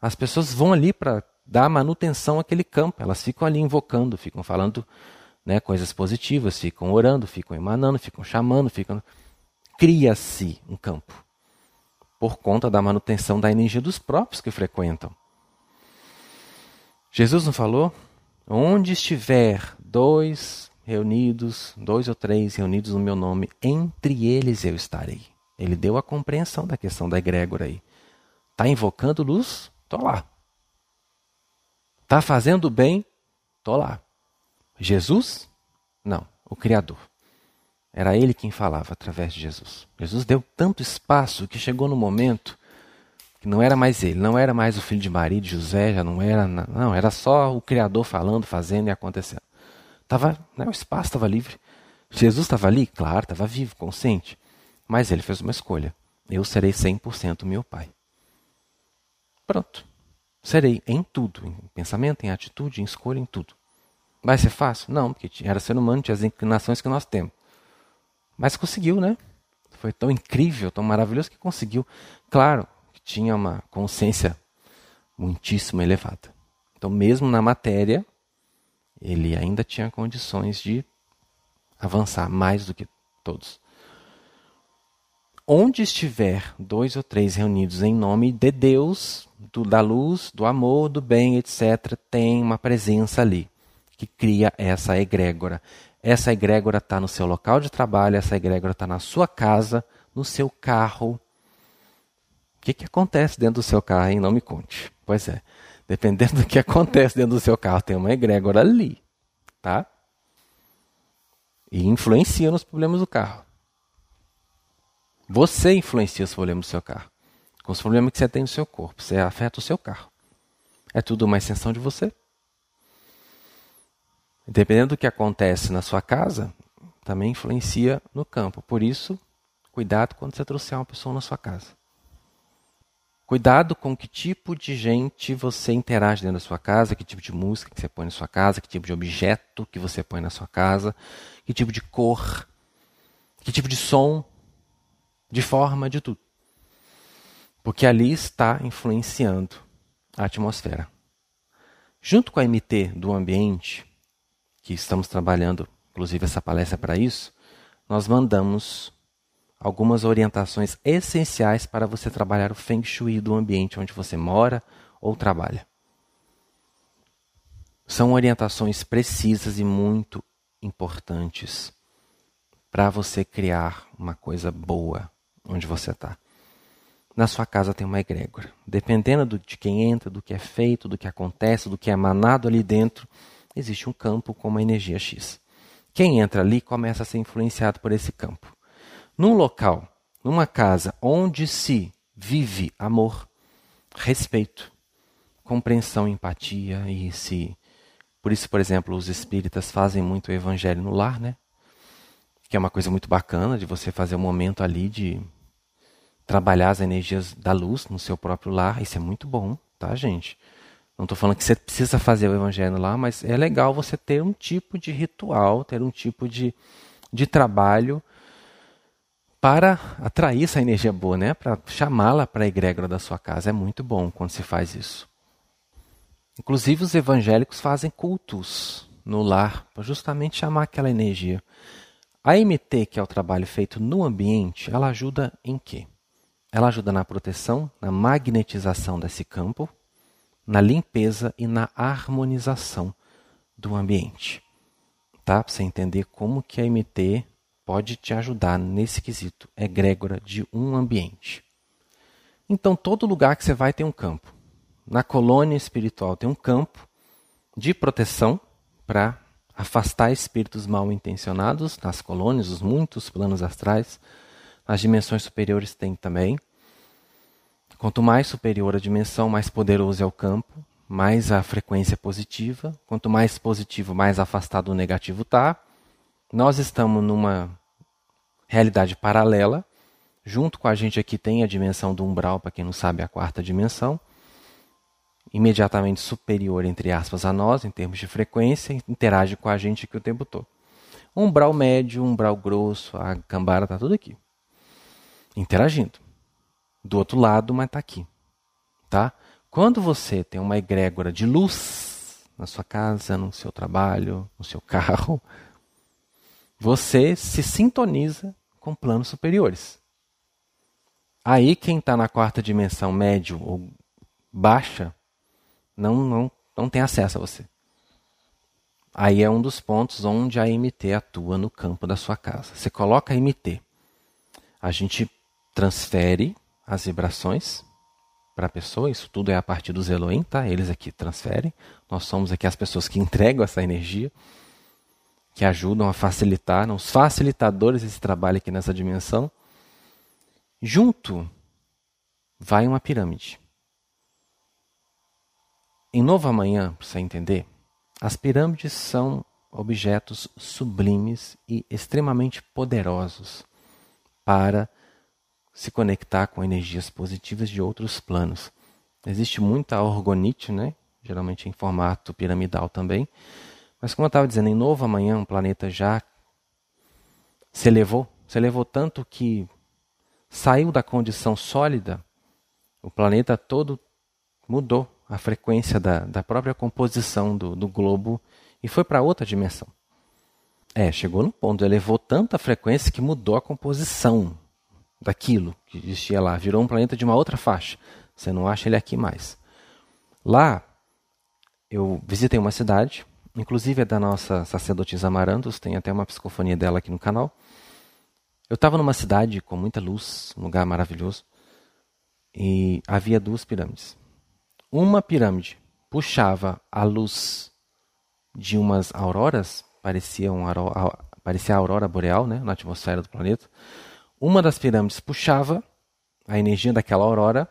As pessoas vão ali para dar manutenção àquele campo. Elas ficam ali invocando, ficam falando né, coisas positivas, ficam orando, ficam emanando, ficam chamando, ficam. Cria-se um campo por conta da manutenção da energia dos próprios que frequentam. Jesus não falou? Onde estiver dois reunidos, dois ou três reunidos no meu nome, entre eles eu estarei. Ele deu a compreensão da questão da egrégora aí. Está invocando luz? Estou lá. Está fazendo bem? Estou lá. Jesus? Não, o Criador. Era ele quem falava através de Jesus. Jesus deu tanto espaço que chegou no momento que não era mais ele, não era mais o filho de Maria, de José, já não era, não, era só o Criador falando, fazendo e acontecendo. Tava, né, o espaço estava livre. Jesus estava ali, claro, estava vivo, consciente, mas ele fez uma escolha. Eu serei 100% meu pai. Pronto. Serei em tudo, em pensamento, em atitude, em escolha, em tudo. Vai ser fácil? Não, porque era ser humano, tinha as inclinações que nós temos. Mas conseguiu, né? Foi tão incrível, tão maravilhoso que conseguiu. Claro que tinha uma consciência muitíssimo elevada. Então, mesmo na matéria, ele ainda tinha condições de avançar mais do que todos. Onde estiver dois ou três reunidos em nome de Deus, do, da luz, do amor, do bem, etc., tem uma presença ali que cria essa egrégora. Essa egrégora está no seu local de trabalho, essa egrégora está na sua casa, no seu carro. O que, que acontece dentro do seu carro, hein? Não me conte. Pois é, dependendo (laughs) do que acontece dentro do seu carro, tem uma egrégora ali, tá? E influencia nos problemas do carro. Você influencia os problemas do seu carro. Com os problemas que você tem no seu corpo. Você afeta o seu carro. É tudo uma extensão de você. Dependendo do que acontece na sua casa, também influencia no campo. Por isso, cuidado quando você trouxer uma pessoa na sua casa. Cuidado com que tipo de gente você interage dentro da sua casa, que tipo de música que você põe na sua casa, que tipo de objeto que você põe na sua casa, que tipo de cor, que tipo de som, de forma, de tudo. Porque ali está influenciando a atmosfera. Junto com a MT do ambiente, que estamos trabalhando, inclusive essa palestra para isso, nós mandamos algumas orientações essenciais para você trabalhar o Feng Shui do ambiente onde você mora ou trabalha. São orientações precisas e muito importantes para você criar uma coisa boa onde você está. Na sua casa tem uma egrégora. Dependendo de quem entra, do que é feito, do que acontece, do que é emanado ali dentro, existe um campo com uma energia X. Quem entra ali começa a ser influenciado por esse campo. Num local, numa casa onde se vive amor, respeito, compreensão, empatia e se por isso, por exemplo, os espíritas fazem muito o evangelho no lar, né? Que é uma coisa muito bacana de você fazer um momento ali de trabalhar as energias da luz no seu próprio lar. Isso é muito bom, tá, gente? Não estou falando que você precisa fazer o evangelho lá, mas é legal você ter um tipo de ritual, ter um tipo de, de trabalho para atrair essa energia boa, né? Para chamá-la para a egrégora da sua casa. É muito bom quando se faz isso. Inclusive os evangélicos fazem cultos no lar para justamente chamar aquela energia. A MT, que é o trabalho feito no ambiente, ela ajuda em quê? Ela ajuda na proteção, na magnetização desse campo, na limpeza e na harmonização do ambiente. Tá? Para você entender como que a MT pode te ajudar nesse quesito, é egrégora de um ambiente. Então, todo lugar que você vai tem um campo. Na colônia espiritual tem um campo de proteção para afastar espíritos mal intencionados nas colônias, os muitos planos astrais. Nas dimensões superiores tem também. Quanto mais superior a dimensão, mais poderoso é o campo, mais a frequência positiva. Quanto mais positivo, mais afastado o negativo está. Nós estamos numa realidade paralela. Junto com a gente aqui tem a dimensão do umbral, para quem não sabe, a quarta dimensão. Imediatamente superior, entre aspas, a nós, em termos de frequência, interage com a gente aqui o tempo todo. Umbral médio, umbral grosso, a cambara está tudo aqui. Interagindo. Do outro lado, mas está aqui. Tá? Quando você tem uma egrégora de luz na sua casa, no seu trabalho, no seu (laughs) carro, você se sintoniza com planos superiores. Aí quem está na quarta dimensão médio ou baixa não, não, não tem acesso a você. Aí é um dos pontos onde a MT atua no campo da sua casa. Você coloca a MT, a gente transfere as vibrações para a pessoa, isso tudo é a partir dos Elohim, tá? Eles aqui transferem. Nós somos aqui as pessoas que entregam essa energia que ajudam a facilitar, os facilitadores desse trabalho aqui nessa dimensão. Junto vai uma pirâmide. Em Novo Amanhã, para você entender, as pirâmides são objetos sublimes e extremamente poderosos para se conectar com energias positivas de outros planos. Existe muita orgonite, né? geralmente em formato piramidal também, mas como eu estava dizendo, em novo amanhã o planeta já se elevou, se elevou tanto que saiu da condição sólida, o planeta todo mudou a frequência da, da própria composição do, do globo e foi para outra dimensão. É, chegou no ponto, elevou tanta frequência que mudou a composição daquilo que existia lá, virou um planeta de uma outra faixa. Você não acha ele aqui mais. Lá, eu visitei uma cidade inclusive é da nossa sacerdotisa Amarantos, tem até uma psicofonia dela aqui no canal. Eu estava numa cidade com muita luz, um lugar maravilhoso, e havia duas pirâmides. Uma pirâmide puxava a luz de umas auroras, parecia, um parecia a aurora boreal né, na atmosfera do planeta. Uma das pirâmides puxava a energia daquela aurora,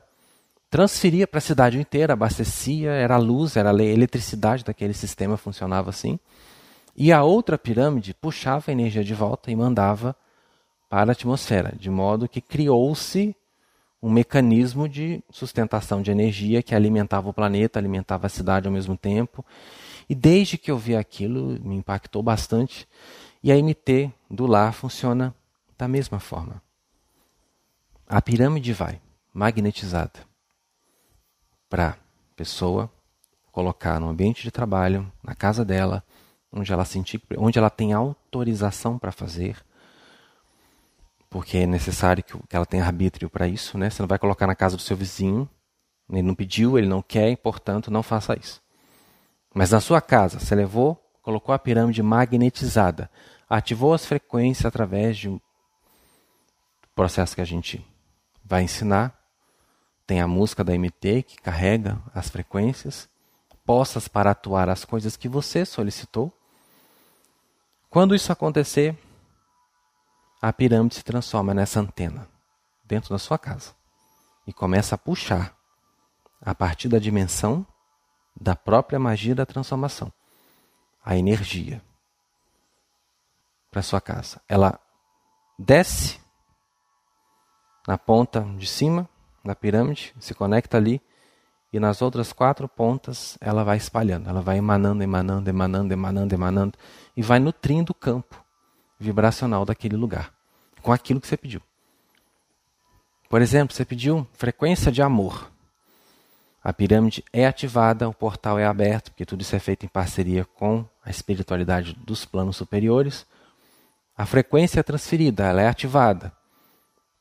transferia para a cidade inteira, abastecia, era luz, era a eletricidade daquele sistema, funcionava assim. E a outra pirâmide puxava a energia de volta e mandava para a atmosfera, de modo que criou-se um mecanismo de sustentação de energia que alimentava o planeta, alimentava a cidade ao mesmo tempo. E desde que eu vi aquilo, me impactou bastante. E a MT do lar funciona da mesma forma. A pirâmide vai magnetizada para a pessoa colocar no ambiente de trabalho, na casa dela, onde ela sentir, onde ela tem autorização para fazer, porque é necessário que ela tenha arbítrio para isso, né? Você não vai colocar na casa do seu vizinho, ele não pediu, ele não quer, portanto, não faça isso. Mas na sua casa, você levou, colocou a pirâmide magnetizada, ativou as frequências através de processo que a gente vai ensinar. Tem a música da MT que carrega as frequências, postas para atuar as coisas que você solicitou. Quando isso acontecer, a pirâmide se transforma nessa antena dentro da sua casa e começa a puxar a partir da dimensão da própria magia da transformação a energia para sua casa. Ela desce na ponta de cima da pirâmide, se conecta ali e nas outras quatro pontas ela vai espalhando, ela vai emanando, emanando, emanando, emanando, emanando e vai nutrindo o campo vibracional daquele lugar com aquilo que você pediu. Por exemplo, você pediu frequência de amor. A pirâmide é ativada, o portal é aberto, porque tudo isso é feito em parceria com a espiritualidade dos planos superiores. A frequência é transferida, ela é ativada.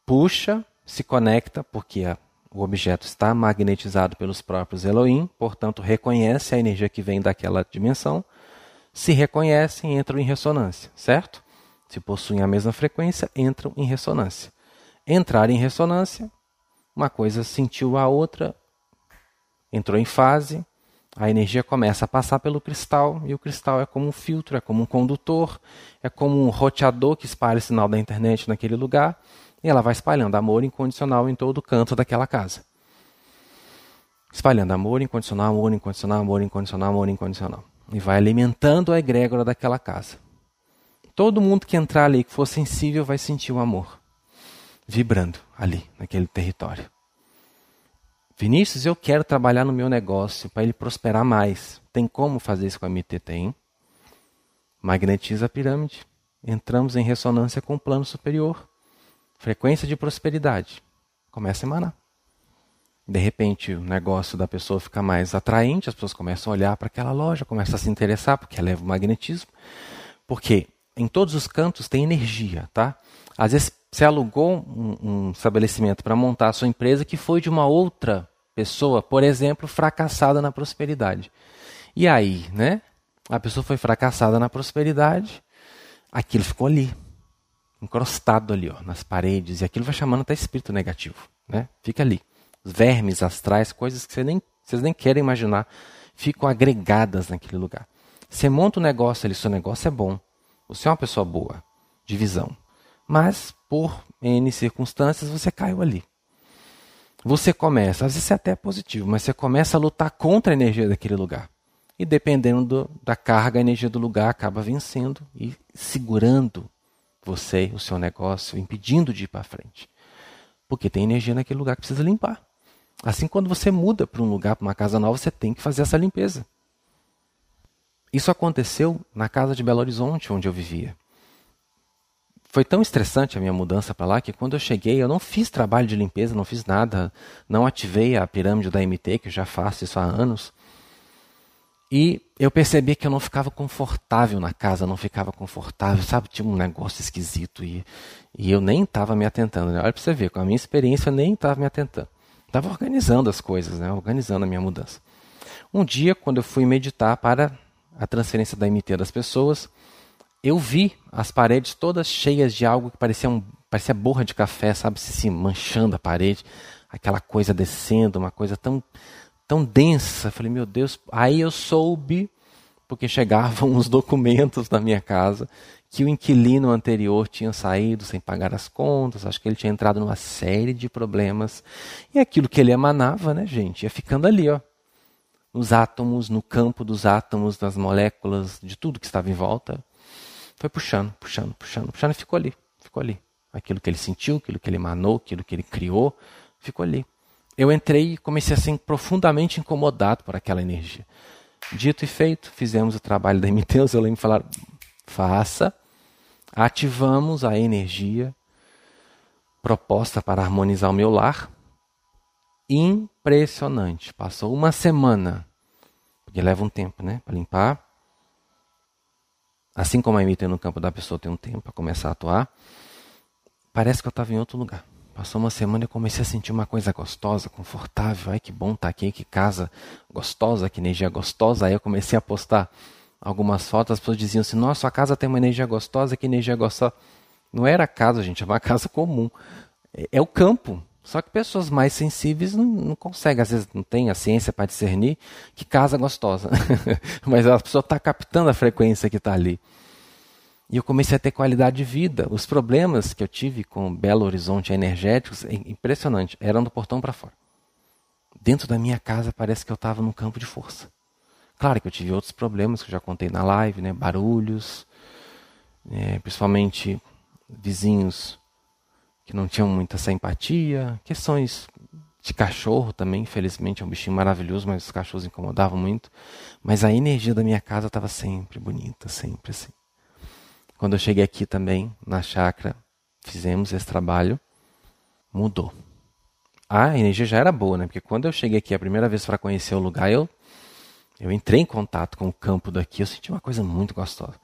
Puxa, se conecta, porque a, o objeto está magnetizado pelos próprios Elohim, portanto, reconhece a energia que vem daquela dimensão. Se reconhecem, entram em ressonância, certo? se possuem a mesma frequência, entram em ressonância. Entrar em ressonância, uma coisa sentiu a outra, entrou em fase, a energia começa a passar pelo cristal e o cristal é como um filtro, é como um condutor, é como um roteador que espalha o sinal da internet naquele lugar e ela vai espalhando amor incondicional em todo canto daquela casa. Espalhando amor incondicional, amor incondicional, amor incondicional, amor incondicional. E vai alimentando a egrégora daquela casa. Todo mundo que entrar ali, que for sensível, vai sentir o amor vibrando ali, naquele território. Vinícius, eu quero trabalhar no meu negócio para ele prosperar mais. Tem como fazer isso com a MT? Tem. Magnetiza a pirâmide. Entramos em ressonância com o plano superior. Frequência de prosperidade. Começa a emanar. De repente, o negócio da pessoa fica mais atraente, as pessoas começam a olhar para aquela loja, começam a se interessar, porque leva o magnetismo. Porque em todos os cantos tem energia, tá? Às vezes você alugou um, um estabelecimento para montar a sua empresa que foi de uma outra pessoa, por exemplo, fracassada na prosperidade. E aí, né? A pessoa foi fracassada na prosperidade, aquilo ficou ali, encrostado ali, ó, nas paredes, e aquilo vai chamando até espírito negativo, né? Fica ali. Os vermes astrais, coisas que você nem, vocês nem querem imaginar, ficam agregadas naquele lugar. Você monta um negócio ali, seu negócio é bom, você é uma pessoa boa, de visão. Mas, por N circunstâncias, você caiu ali. Você começa, às vezes é até positivo, mas você começa a lutar contra a energia daquele lugar. E dependendo do, da carga, a energia do lugar acaba vencendo e segurando você, o seu negócio, impedindo de ir para frente. Porque tem energia naquele lugar que precisa limpar. Assim, quando você muda para um lugar, para uma casa nova, você tem que fazer essa limpeza. Isso aconteceu na casa de Belo Horizonte, onde eu vivia. Foi tão estressante a minha mudança para lá que quando eu cheguei eu não fiz trabalho de limpeza, não fiz nada, não ativei a pirâmide da MT, que eu já faço isso há anos. E eu percebi que eu não ficava confortável na casa, não ficava confortável, sabe? Tinha um negócio esquisito e, e eu nem estava me atentando. Né? Olha para você ver, com a minha experiência eu nem estava me atentando. Estava organizando as coisas, né? organizando a minha mudança. Um dia, quando eu fui meditar para a transferência da MT das pessoas, eu vi as paredes todas cheias de algo que parecia, um, parecia borra de café, sabe, se, se manchando a parede, aquela coisa descendo, uma coisa tão, tão densa. Falei, meu Deus, aí eu soube porque chegavam (laughs) os documentos na minha casa que o inquilino anterior tinha saído sem pagar as contas, acho que ele tinha entrado numa série de problemas. E aquilo que ele emanava, né, gente, ia ficando ali, ó, nos átomos, no campo dos átomos, das moléculas, de tudo que estava em volta. Foi puxando, puxando, puxando, puxando e ficou ali, ficou ali. Aquilo que ele sentiu, aquilo que ele emanou, aquilo que ele criou, ficou ali. Eu entrei e comecei a ser profundamente incomodado por aquela energia. Dito e feito, fizemos o trabalho da MT, os me falaram, faça, ativamos a energia proposta para harmonizar o meu lar. Impressionante. Passou uma semana, porque leva um tempo, né, para limpar. Assim como a MT no campo da pessoa tem um tempo para começar a atuar, parece que eu estava em outro lugar. Passou uma semana e eu comecei a sentir uma coisa gostosa, confortável. Ai, que bom tá aqui, que casa gostosa, que energia gostosa. Aí eu comecei a postar algumas fotos, as pessoas diziam assim: Nossa, sua casa tem uma energia gostosa, que energia gostosa. Não era casa, gente, é uma (laughs) casa comum. É, é o campo. Só que pessoas mais sensíveis não, não conseguem, às vezes não tem a ciência para discernir que casa gostosa. (laughs) Mas a pessoa está captando a frequência que está ali. E eu comecei a ter qualidade de vida. Os problemas que eu tive com Belo Horizonte energéticos, é impressionante, eram do portão para fora. Dentro da minha casa parece que eu estava num campo de força. Claro que eu tive outros problemas que eu já contei na live, né? barulhos, é, principalmente vizinhos que não tinham muita simpatia, questões de cachorro também, infelizmente é um bichinho maravilhoso, mas os cachorros incomodavam muito. Mas a energia da minha casa estava sempre bonita, sempre assim. Quando eu cheguei aqui também, na chácara, fizemos esse trabalho, mudou. A energia já era boa, né? Porque quando eu cheguei aqui a primeira vez para conhecer o lugar, eu, eu entrei em contato com o campo daqui, eu senti uma coisa muito gostosa.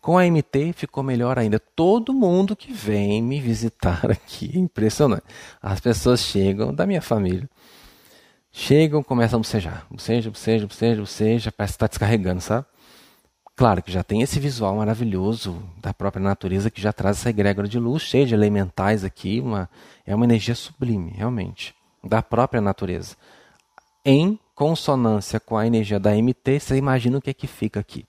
Com a MT ficou melhor ainda. Todo mundo que vem me visitar (laughs) aqui é impressionante. As pessoas chegam, da minha família, chegam, começam a bocejar. Boceja, boceja, boceja, boceja, parece que está descarregando, sabe? Claro que já tem esse visual maravilhoso da própria natureza que já traz essa egrégora de luz cheia de elementais aqui, uma, é uma energia sublime, realmente, da própria natureza. Em consonância com a energia da MT, você imagina o que é que fica aqui.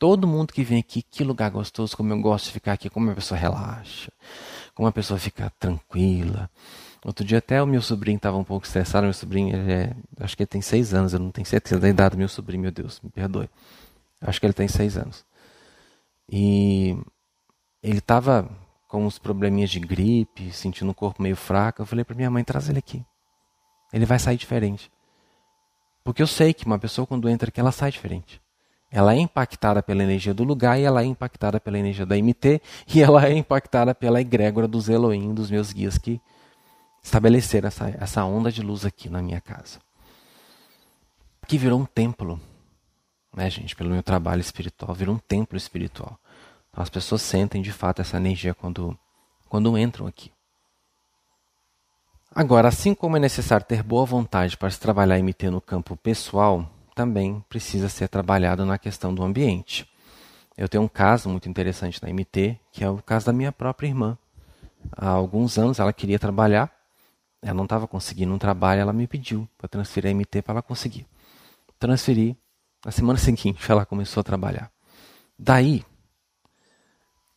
Todo mundo que vem aqui, que lugar gostoso, como eu gosto de ficar aqui, como a pessoa relaxa, como a pessoa fica tranquila. Outro dia até o meu sobrinho estava um pouco estressado, meu sobrinho, é, acho que ele tem seis anos, eu não tenho certeza da idade do meu sobrinho, meu Deus, me perdoe. Acho que ele tem seis anos. E ele estava com uns probleminhas de gripe, sentindo o corpo meio fraco. Eu falei para minha mãe: traz ele aqui. Ele vai sair diferente. Porque eu sei que uma pessoa, quando entra aqui, ela sai diferente. Ela é impactada pela energia do lugar e ela é impactada pela energia da MT e ela é impactada pela egrégora dos Elohim, dos meus guias que estabeleceram essa, essa onda de luz aqui na minha casa. Que virou um templo né, gente, pelo meu trabalho espiritual, vira um templo espiritual. Então, as pessoas sentem de fato essa energia quando, quando entram aqui. Agora, assim como é necessário ter boa vontade para se trabalhar MT no campo pessoal, também precisa ser trabalhado na questão do ambiente. Eu tenho um caso muito interessante na MT, que é o caso da minha própria irmã. Há alguns anos ela queria trabalhar, ela não estava conseguindo um trabalho, ela me pediu para transferir a MT para ela conseguir. Transferi, na semana seguinte, ela começou a trabalhar. Daí,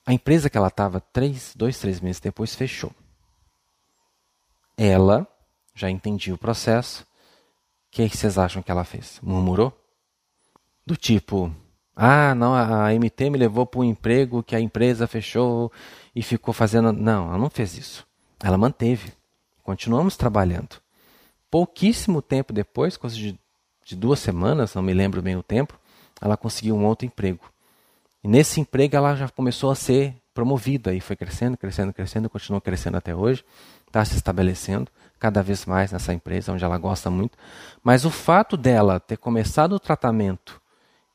a empresa que ela estava três, dois, três meses depois fechou. Ela já entendia o processo. O que, vocês acham que ela fez? Murmurou? Do tipo, ah, não, a MT me levou para um emprego que a empresa fechou e ficou fazendo. Não, ela não fez isso. Ela manteve. Continuamos trabalhando. Pouquíssimo tempo depois, coisa de de duas semanas, não me lembro bem o tempo, ela conseguiu um outro emprego. E nesse emprego ela já começou a ser promovida e foi crescendo, crescendo, crescendo, continua crescendo até hoje, está se estabelecendo cada vez mais nessa empresa onde ela gosta muito. Mas o fato dela ter começado o tratamento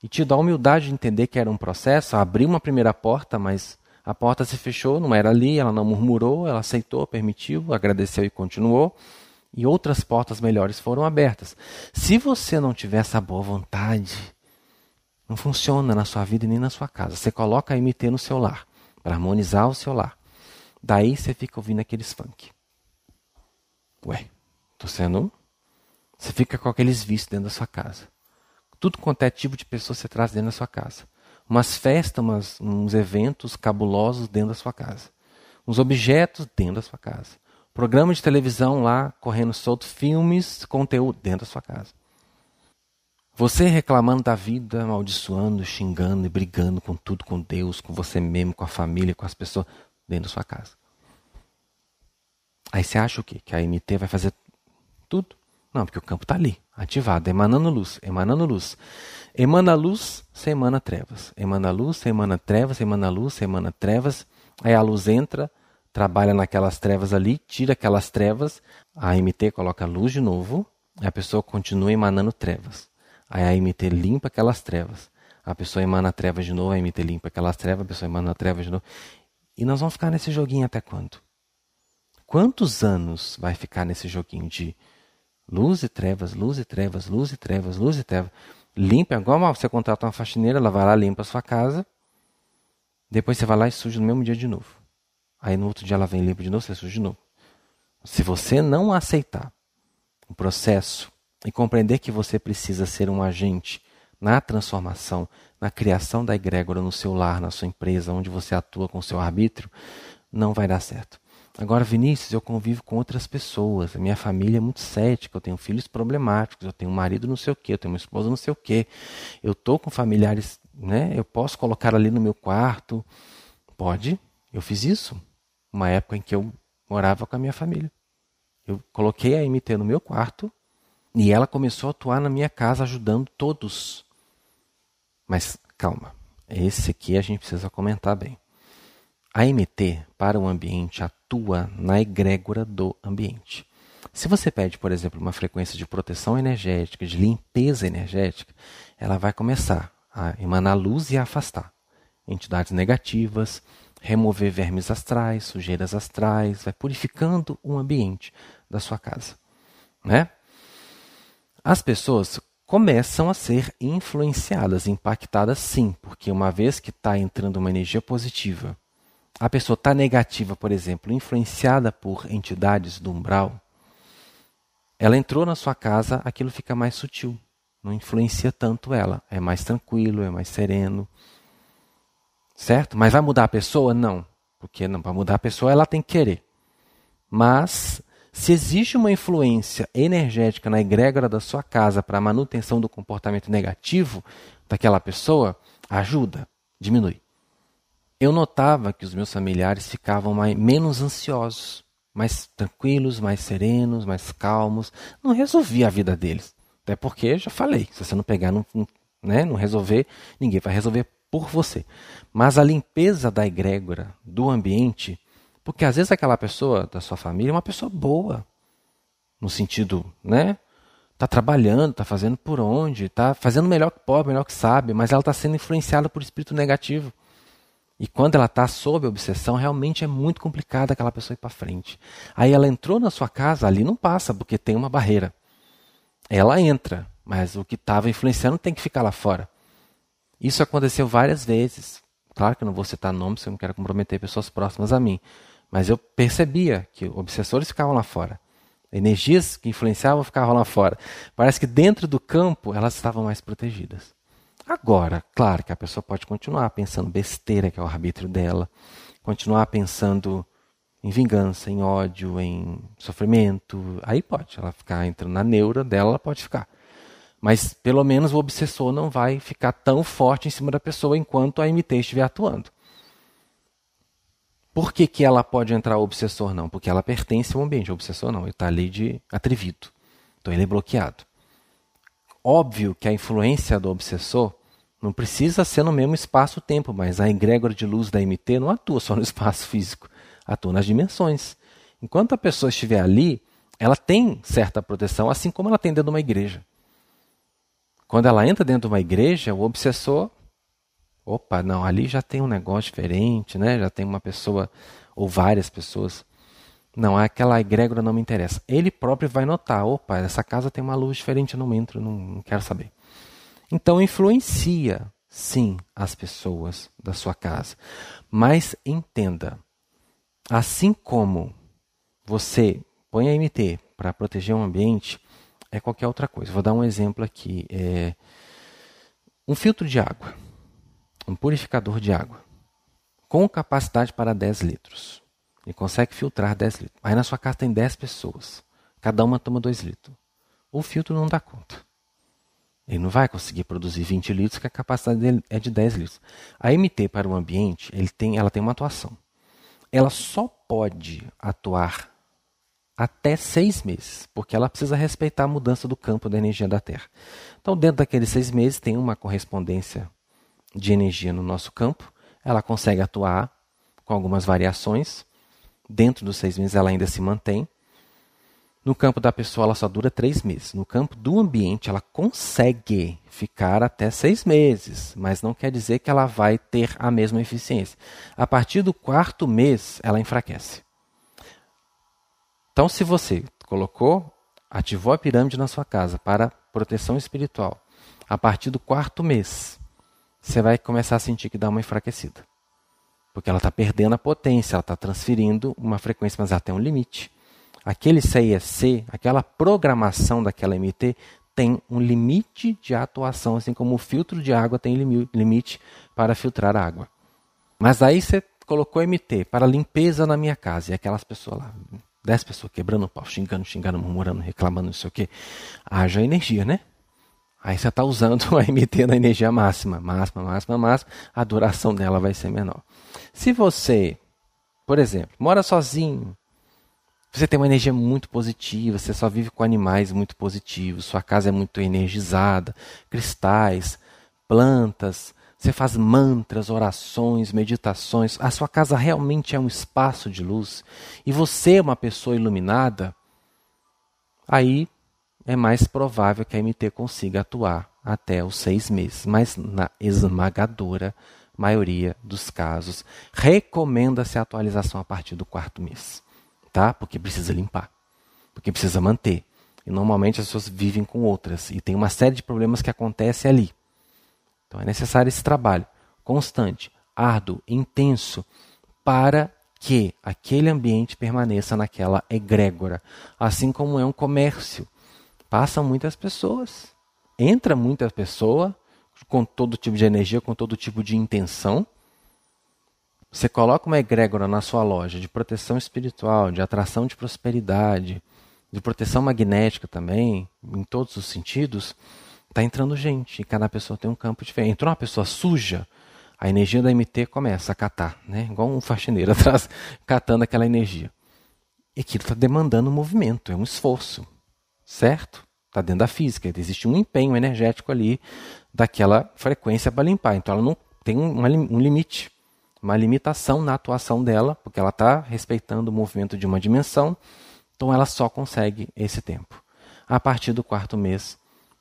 e tido a humildade de entender que era um processo, abriu uma primeira porta, mas a porta se fechou, não era ali, ela não murmurou, ela aceitou, permitiu, agradeceu e continuou e outras portas melhores foram abertas. Se você não tiver essa boa vontade, não funciona na sua vida e nem na sua casa. Você coloca a MT no seu lar, para harmonizar o seu lar. Daí você fica ouvindo aqueles funk. Ué, tô sendo. Você fica com aqueles vícios dentro da sua casa. Tudo quanto é tipo de pessoa você traz dentro da sua casa. Umas festas, umas, uns eventos cabulosos dentro da sua casa. Uns objetos dentro da sua casa. Programa de televisão lá, correndo solto, filmes, conteúdo dentro da sua casa. Você reclamando da vida, amaldiçoando, xingando e brigando com tudo, com Deus, com você mesmo, com a família, com as pessoas, dentro da sua casa. Aí você acha o quê? Que a MT vai fazer tudo? Não, porque o campo está ali, ativado, emanando luz, emanando luz. Emana luz, você emana trevas. Emana luz, você emana trevas, emana luz, você emana trevas. Aí a luz entra, trabalha naquelas trevas ali, tira aquelas trevas, a MT coloca luz de novo, a pessoa continua emanando trevas. Aí a MT limpa aquelas trevas. A pessoa emana trevas de novo, a MT limpa aquelas trevas, a pessoa emana trevas de novo. E nós vamos ficar nesse joguinho até quando? Quantos anos vai ficar nesse joguinho de luz e trevas, luz e trevas, luz e trevas, luz e trevas? Limpa, igual você contrata uma faxineira, ela vai lá, limpa a sua casa, depois você vai lá e suja no mesmo dia de novo. Aí no outro dia ela vem limpa de novo, você suja de novo. Se você não aceitar o processo e compreender que você precisa ser um agente na transformação, na criação da egrégora no seu lar, na sua empresa, onde você atua com o seu arbítrio, não vai dar certo. Agora, Vinícius, eu convivo com outras pessoas. A minha família é muito cética. Eu tenho filhos problemáticos. Eu tenho um marido não sei o quê. Eu tenho uma esposa não sei o quê. Eu estou com familiares, né? Eu posso colocar ali no meu quarto. Pode. Eu fiz isso uma época em que eu morava com a minha família. Eu coloquei a MT no meu quarto e ela começou a atuar na minha casa ajudando todos. Mas calma, esse aqui a gente precisa comentar bem. A MT para o ambiente atua na egrégora do ambiente. Se você pede, por exemplo, uma frequência de proteção energética, de limpeza energética, ela vai começar a emanar luz e a afastar entidades negativas, remover vermes astrais, sujeiras astrais, vai purificando o ambiente da sua casa, né? As pessoas começam a ser influenciadas, impactadas sim, porque uma vez que está entrando uma energia positiva, a pessoa está negativa, por exemplo, influenciada por entidades do umbral, ela entrou na sua casa, aquilo fica mais sutil, não influencia tanto ela, é mais tranquilo, é mais sereno, Certo? Mas vai mudar a pessoa? Não. Porque não, para mudar a pessoa ela tem que querer. Mas se existe uma influência energética na egrégora da sua casa para a manutenção do comportamento negativo daquela pessoa, ajuda, diminui. Eu notava que os meus familiares ficavam mais, menos ansiosos, mais tranquilos, mais serenos, mais calmos. Não resolvia a vida deles. Até porque, já falei, se você não pegar, não, né, não resolver, ninguém vai resolver por você. Mas a limpeza da egrégora, do ambiente, porque às vezes aquela pessoa da sua família é uma pessoa boa, no sentido, né? Está trabalhando, está fazendo por onde, está fazendo melhor que pode, melhor que sabe, mas ela está sendo influenciada por espírito negativo. E quando ela está sob obsessão, realmente é muito complicado aquela pessoa ir para frente. Aí ela entrou na sua casa, ali não passa, porque tem uma barreira. Ela entra, mas o que estava influenciando tem que ficar lá fora. Isso aconteceu várias vezes. Claro que eu não vou citar nomes, eu não quero comprometer pessoas próximas a mim. Mas eu percebia que obsessores ficavam lá fora. Energias que influenciavam ficavam lá fora. Parece que dentro do campo elas estavam mais protegidas. Agora, claro que a pessoa pode continuar pensando besteira, que é o arbítrio dela, continuar pensando em vingança, em ódio, em sofrimento. Aí pode, ela ficar entrando na neura dela, ela pode ficar. Mas pelo menos o obsessor não vai ficar tão forte em cima da pessoa enquanto a MT estiver atuando. Por que, que ela pode entrar o obsessor? Não, porque ela pertence ao ambiente. O obsessor não, ele está ali de atrevido. Então ele é bloqueado. Óbvio que a influência do obsessor não precisa ser no mesmo espaço-tempo, mas a egrégora de luz da MT não atua só no (laughs) espaço físico, atua nas dimensões. Enquanto a pessoa estiver ali, ela tem certa proteção, assim como ela tem dentro de uma igreja. Quando ela entra dentro de uma igreja, o obsessor, opa, não, ali já tem um negócio diferente, né? Já tem uma pessoa ou várias pessoas. Não, aquela egrégora não me interessa. Ele próprio vai notar, opa, essa casa tem uma luz diferente, eu não entro, não, não quero saber. Então influencia, sim, as pessoas da sua casa. Mas entenda, assim como você põe a MT para proteger o ambiente, é qualquer outra coisa. Vou dar um exemplo aqui. É, Um filtro de água, um purificador de água, com capacidade para 10 litros. Ele consegue filtrar 10 litros. Aí na sua casa tem 10 pessoas. Cada uma toma 2 litros. O filtro não dá conta. Ele não vai conseguir produzir 20 litros, que a capacidade dele é de 10 litros. A MT para o ambiente, ele tem, ela tem uma atuação. Ela só pode atuar até seis meses, porque ela precisa respeitar a mudança do campo da energia da Terra. Então, dentro daqueles seis meses, tem uma correspondência de energia no nosso campo. Ela consegue atuar com algumas variações. Dentro dos seis meses, ela ainda se mantém. No campo da pessoa, ela só dura três meses. No campo do ambiente, ela consegue ficar até seis meses, mas não quer dizer que ela vai ter a mesma eficiência. A partir do quarto mês, ela enfraquece. Então, se você colocou, ativou a pirâmide na sua casa para proteção espiritual, a partir do quarto mês, você vai começar a sentir que dá uma enfraquecida. Porque ela está perdendo a potência, ela está transferindo uma frequência, mas ela tem um limite aquele CISC, aquela programação daquela MT, tem um limite de atuação, assim como o filtro de água tem limite para filtrar a água. Mas aí você colocou MT para limpeza na minha casa, e aquelas pessoas lá, dez pessoas quebrando o pau, xingando, xingando, murmurando, reclamando, não sei o quê, haja energia, né? Aí você está usando (laughs) a MT na energia máxima, máxima, máxima, máxima, a duração dela vai ser menor. Se você, por exemplo, mora sozinho, você tem uma energia muito positiva, você só vive com animais muito positivos, sua casa é muito energizada, cristais, plantas, você faz mantras, orações, meditações, a sua casa realmente é um espaço de luz e você é uma pessoa iluminada, aí é mais provável que a MT consiga atuar até os seis meses, mas na esmagadora maioria dos casos, recomenda-se a atualização a partir do quarto mês tá? Porque precisa limpar, porque precisa manter. E normalmente as pessoas vivem com outras e tem uma série de problemas que acontece ali. Então é necessário esse trabalho constante, árduo, intenso, para que aquele ambiente permaneça naquela egrégora, assim como é um comércio. Passam muitas pessoas, entra muita pessoa com todo tipo de energia, com todo tipo de intenção, você coloca uma egrégora na sua loja de proteção espiritual, de atração de prosperidade, de proteção magnética também, em todos os sentidos, está entrando gente cada pessoa tem um campo diferente. Entrou uma pessoa suja, a energia da MT começa a catar, né? igual um faxineiro (laughs) atrás, catando aquela energia. E aquilo está demandando movimento, é um esforço, certo? Está dentro da física, existe um empenho energético ali daquela frequência para limpar. Então ela não tem um, um limite uma limitação na atuação dela, porque ela está respeitando o movimento de uma dimensão, então ela só consegue esse tempo. A partir do quarto mês,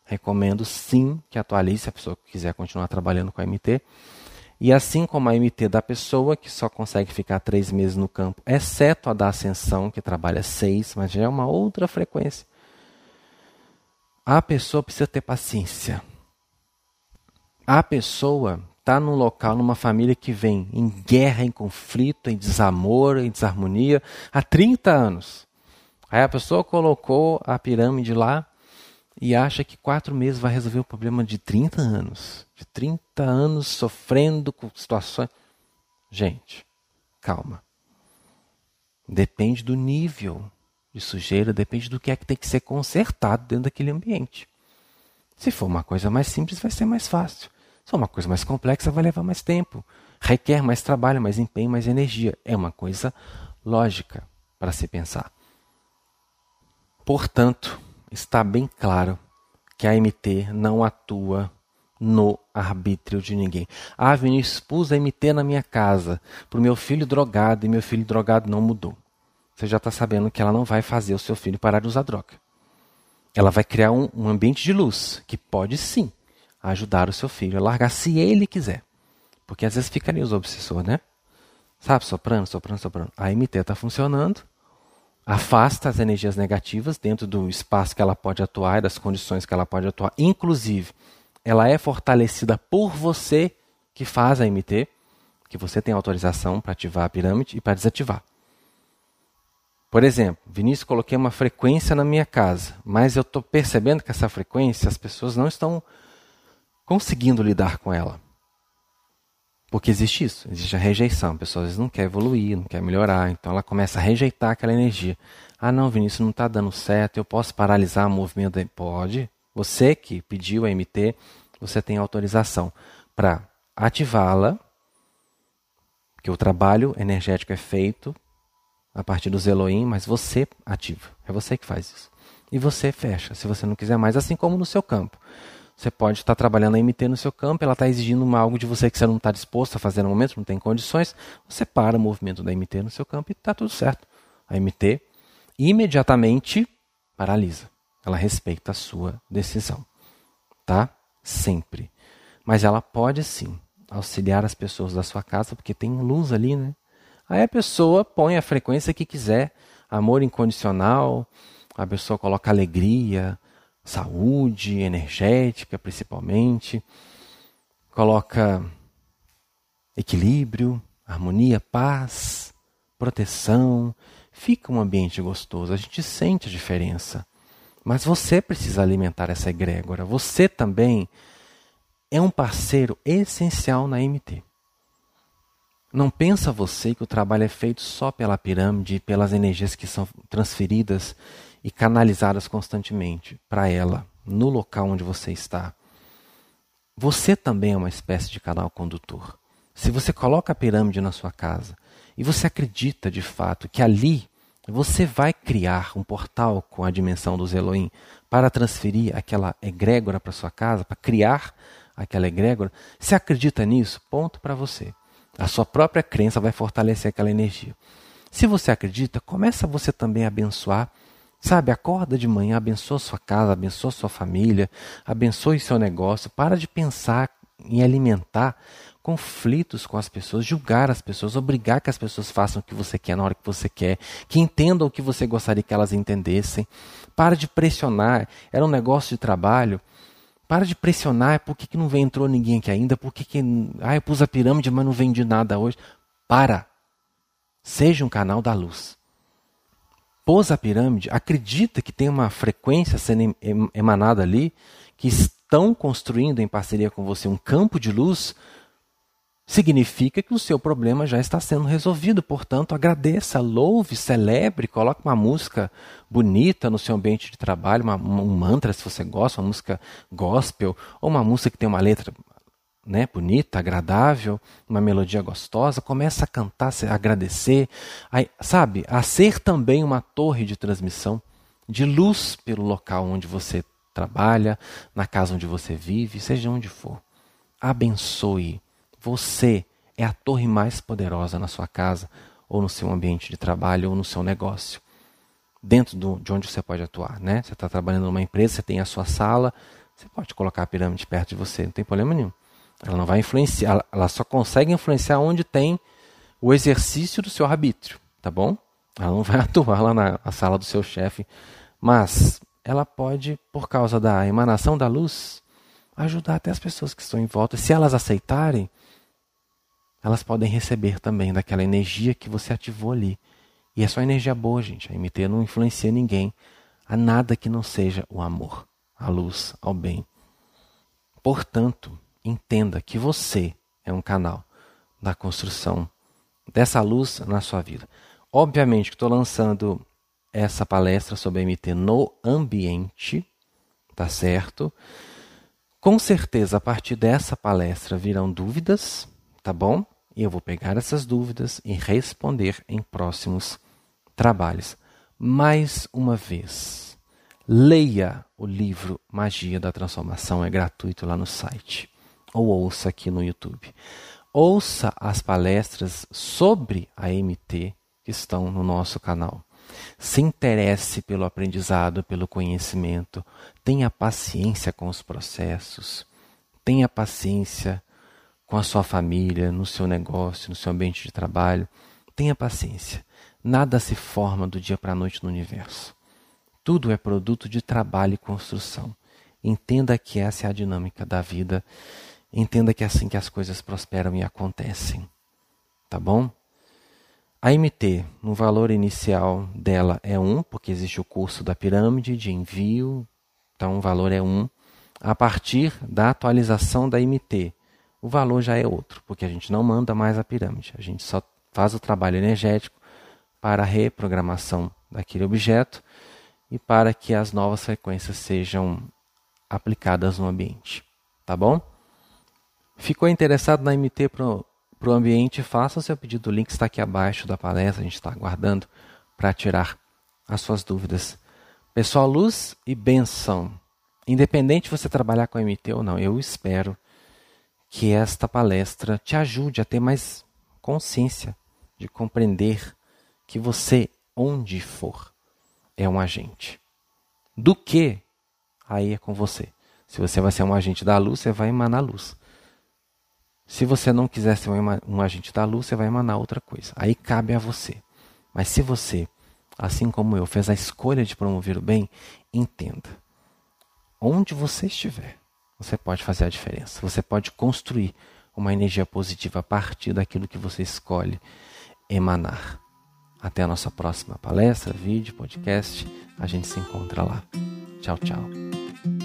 recomendo sim que atualize se a pessoa quiser continuar trabalhando com a MT. E assim como a MT da pessoa, que só consegue ficar três meses no campo, exceto a da ascensão, que trabalha seis, mas já é uma outra frequência. A pessoa precisa ter paciência. A pessoa está num local, numa família que vem em guerra, em conflito, em desamor, em desarmonia há 30 anos. Aí a pessoa colocou a pirâmide lá e acha que quatro meses vai resolver o problema de 30 anos. De 30 anos sofrendo com situações. Gente, calma. Depende do nível de sujeira, depende do que é que tem que ser consertado dentro daquele ambiente. Se for uma coisa mais simples, vai ser mais fácil. Se uma coisa mais complexa, vai levar mais tempo, requer mais trabalho, mais empenho, mais energia. É uma coisa lógica para se pensar. Portanto, está bem claro que a MT não atua no arbítrio de ninguém. Ah, Vinícius, pus a MT na minha casa para o meu filho drogado e meu filho drogado não mudou. Você já está sabendo que ela não vai fazer o seu filho parar de usar droga. Ela vai criar um, um ambiente de luz, que pode sim ajudar o seu filho a largar se ele quiser. Porque às vezes fica ali os obsessores, né? Sabe, soprando, soprando, soprando. A MT está funcionando, afasta as energias negativas dentro do espaço que ela pode atuar e das condições que ela pode atuar. Inclusive, ela é fortalecida por você que faz a MT, que você tem autorização para ativar a pirâmide e para desativar. Por exemplo, Vinícius, coloquei uma frequência na minha casa, mas eu estou percebendo que essa frequência as pessoas não estão conseguindo lidar com ela. Porque existe isso, existe a rejeição. A pessoa às vezes não quer evoluir, não quer melhorar, então ela começa a rejeitar aquela energia. Ah, não, Vinícius, não está dando certo, eu posso paralisar o movimento? Pode. Você que pediu a MT, você tem autorização para ativá-la, porque o trabalho energético é feito a partir dos Elohim, mas você ativa. É você que faz isso. E você fecha, se você não quiser mais, assim como no seu campo. Você pode estar trabalhando a MT no seu campo, ela está exigindo algo de você que você não está disposto a fazer no momento, não tem condições. Você para o movimento da MT no seu campo e está tudo certo. A MT imediatamente paralisa. Ela respeita a sua decisão. Tá? Sempre. Mas ela pode sim auxiliar as pessoas da sua casa, porque tem luz ali, né? Aí a pessoa põe a frequência que quiser, amor incondicional, a pessoa coloca alegria, saúde energética, principalmente. Coloca equilíbrio, harmonia, paz, proteção. Fica um ambiente gostoso, a gente sente a diferença. Mas você precisa alimentar essa egrégora. Você também é um parceiro essencial na MT. Não pensa você que o trabalho é feito só pela pirâmide pelas energias que são transferidas e canalizadas constantemente para ela, no local onde você está. Você também é uma espécie de canal condutor. Se você coloca a pirâmide na sua casa e você acredita de fato que ali você vai criar um portal com a dimensão dos Elohim para transferir aquela egrégora para sua casa, para criar aquela egrégora, se acredita nisso, ponto para você. A sua própria crença vai fortalecer aquela energia. Se você acredita, começa você também a abençoar Sabe, acorda de manhã, abençoa sua casa, abençoa sua família, abençoe seu negócio. Para de pensar em alimentar conflitos com as pessoas, julgar as pessoas, obrigar que as pessoas façam o que você quer na hora que você quer, que entendam o que você gostaria que elas entendessem. Para de pressionar. Era um negócio de trabalho. Para de pressionar. Por que, que não entrou ninguém aqui ainda? Por que, que. Ah, eu pus a pirâmide, mas não vendi nada hoje. Para. Seja um canal da luz pôs a pirâmide, acredita que tem uma frequência sendo emanada ali, que estão construindo em parceria com você um campo de luz, significa que o seu problema já está sendo resolvido. Portanto, agradeça, louve, celebre, coloque uma música bonita no seu ambiente de trabalho, uma, um mantra se você gosta, uma música gospel, ou uma música que tem uma letra né, bonita, agradável, uma melodia gostosa, começa a cantar, a agradecer, a, sabe, a ser também uma torre de transmissão de luz pelo local onde você trabalha, na casa onde você vive, seja onde for. Abençoe. Você é a torre mais poderosa na sua casa, ou no seu ambiente de trabalho, ou no seu negócio. Dentro do, de onde você pode atuar, né? Você está trabalhando numa empresa, você tem a sua sala, você pode colocar a pirâmide perto de você, não tem problema nenhum. Ela não vai influenciar, ela só consegue influenciar onde tem o exercício do seu arbítrio, tá bom? Ela não (laughs) vai atuar lá na, sala do seu chefe, mas ela pode, por causa da emanação da luz, ajudar até as pessoas que estão em volta. Se elas aceitarem, elas podem receber também daquela energia que você ativou ali. E é só energia boa, gente. A MT não influencia ninguém a nada que não seja o amor, a luz, ao bem. Portanto, entenda que você é um canal da construção dessa luz na sua vida. Obviamente que estou lançando essa palestra sobre MT no ambiente, tá certo? Com certeza, a partir dessa palestra virão dúvidas, tá bom? E eu vou pegar essas dúvidas e responder em próximos trabalhos. Mais uma vez, leia o livro Magia da Transformação, é gratuito lá no site ou ouça aqui no YouTube. Ouça as palestras sobre a MT que estão no nosso canal. Se interesse pelo aprendizado, pelo conhecimento. Tenha paciência com os processos. Tenha paciência com a sua família, no seu negócio, no seu ambiente de trabalho. Tenha paciência. Nada se forma do dia para a noite no universo. Tudo é produto de trabalho e construção. Entenda que essa é a dinâmica da vida Entenda que é assim que as coisas prosperam e acontecem. Tá bom? A MT, no valor inicial dela é 1, porque existe o curso da pirâmide de envio, então o valor é 1. a partir da atualização da MT, o valor já é outro, porque a gente não manda mais a pirâmide, a gente só faz o trabalho energético para a reprogramação daquele objeto e para que as novas frequências sejam aplicadas no ambiente. Tá bom? Ficou interessado na MT para o ambiente? Faça o seu pedido, o link está aqui abaixo da palestra, a gente está aguardando para tirar as suas dúvidas. Pessoal, luz e benção. Independente de você trabalhar com a MT ou não, eu espero que esta palestra te ajude a ter mais consciência de compreender que você, onde for, é um agente. Do que? Aí é com você. Se você vai ser um agente da luz, você vai emanar luz. Se você não quiser ser um, agente da luz, você vai emanar outra coisa. Aí cabe a você. Mas se você, assim como eu, fez a escolha de promover o bem, entenda onde você estiver, você pode fazer a diferença. Você pode construir uma energia positiva a partir daquilo que você escolhe emanar. Até a nossa próxima palestra, vídeo, podcast. A gente se encontra lá. Tchau, tchau.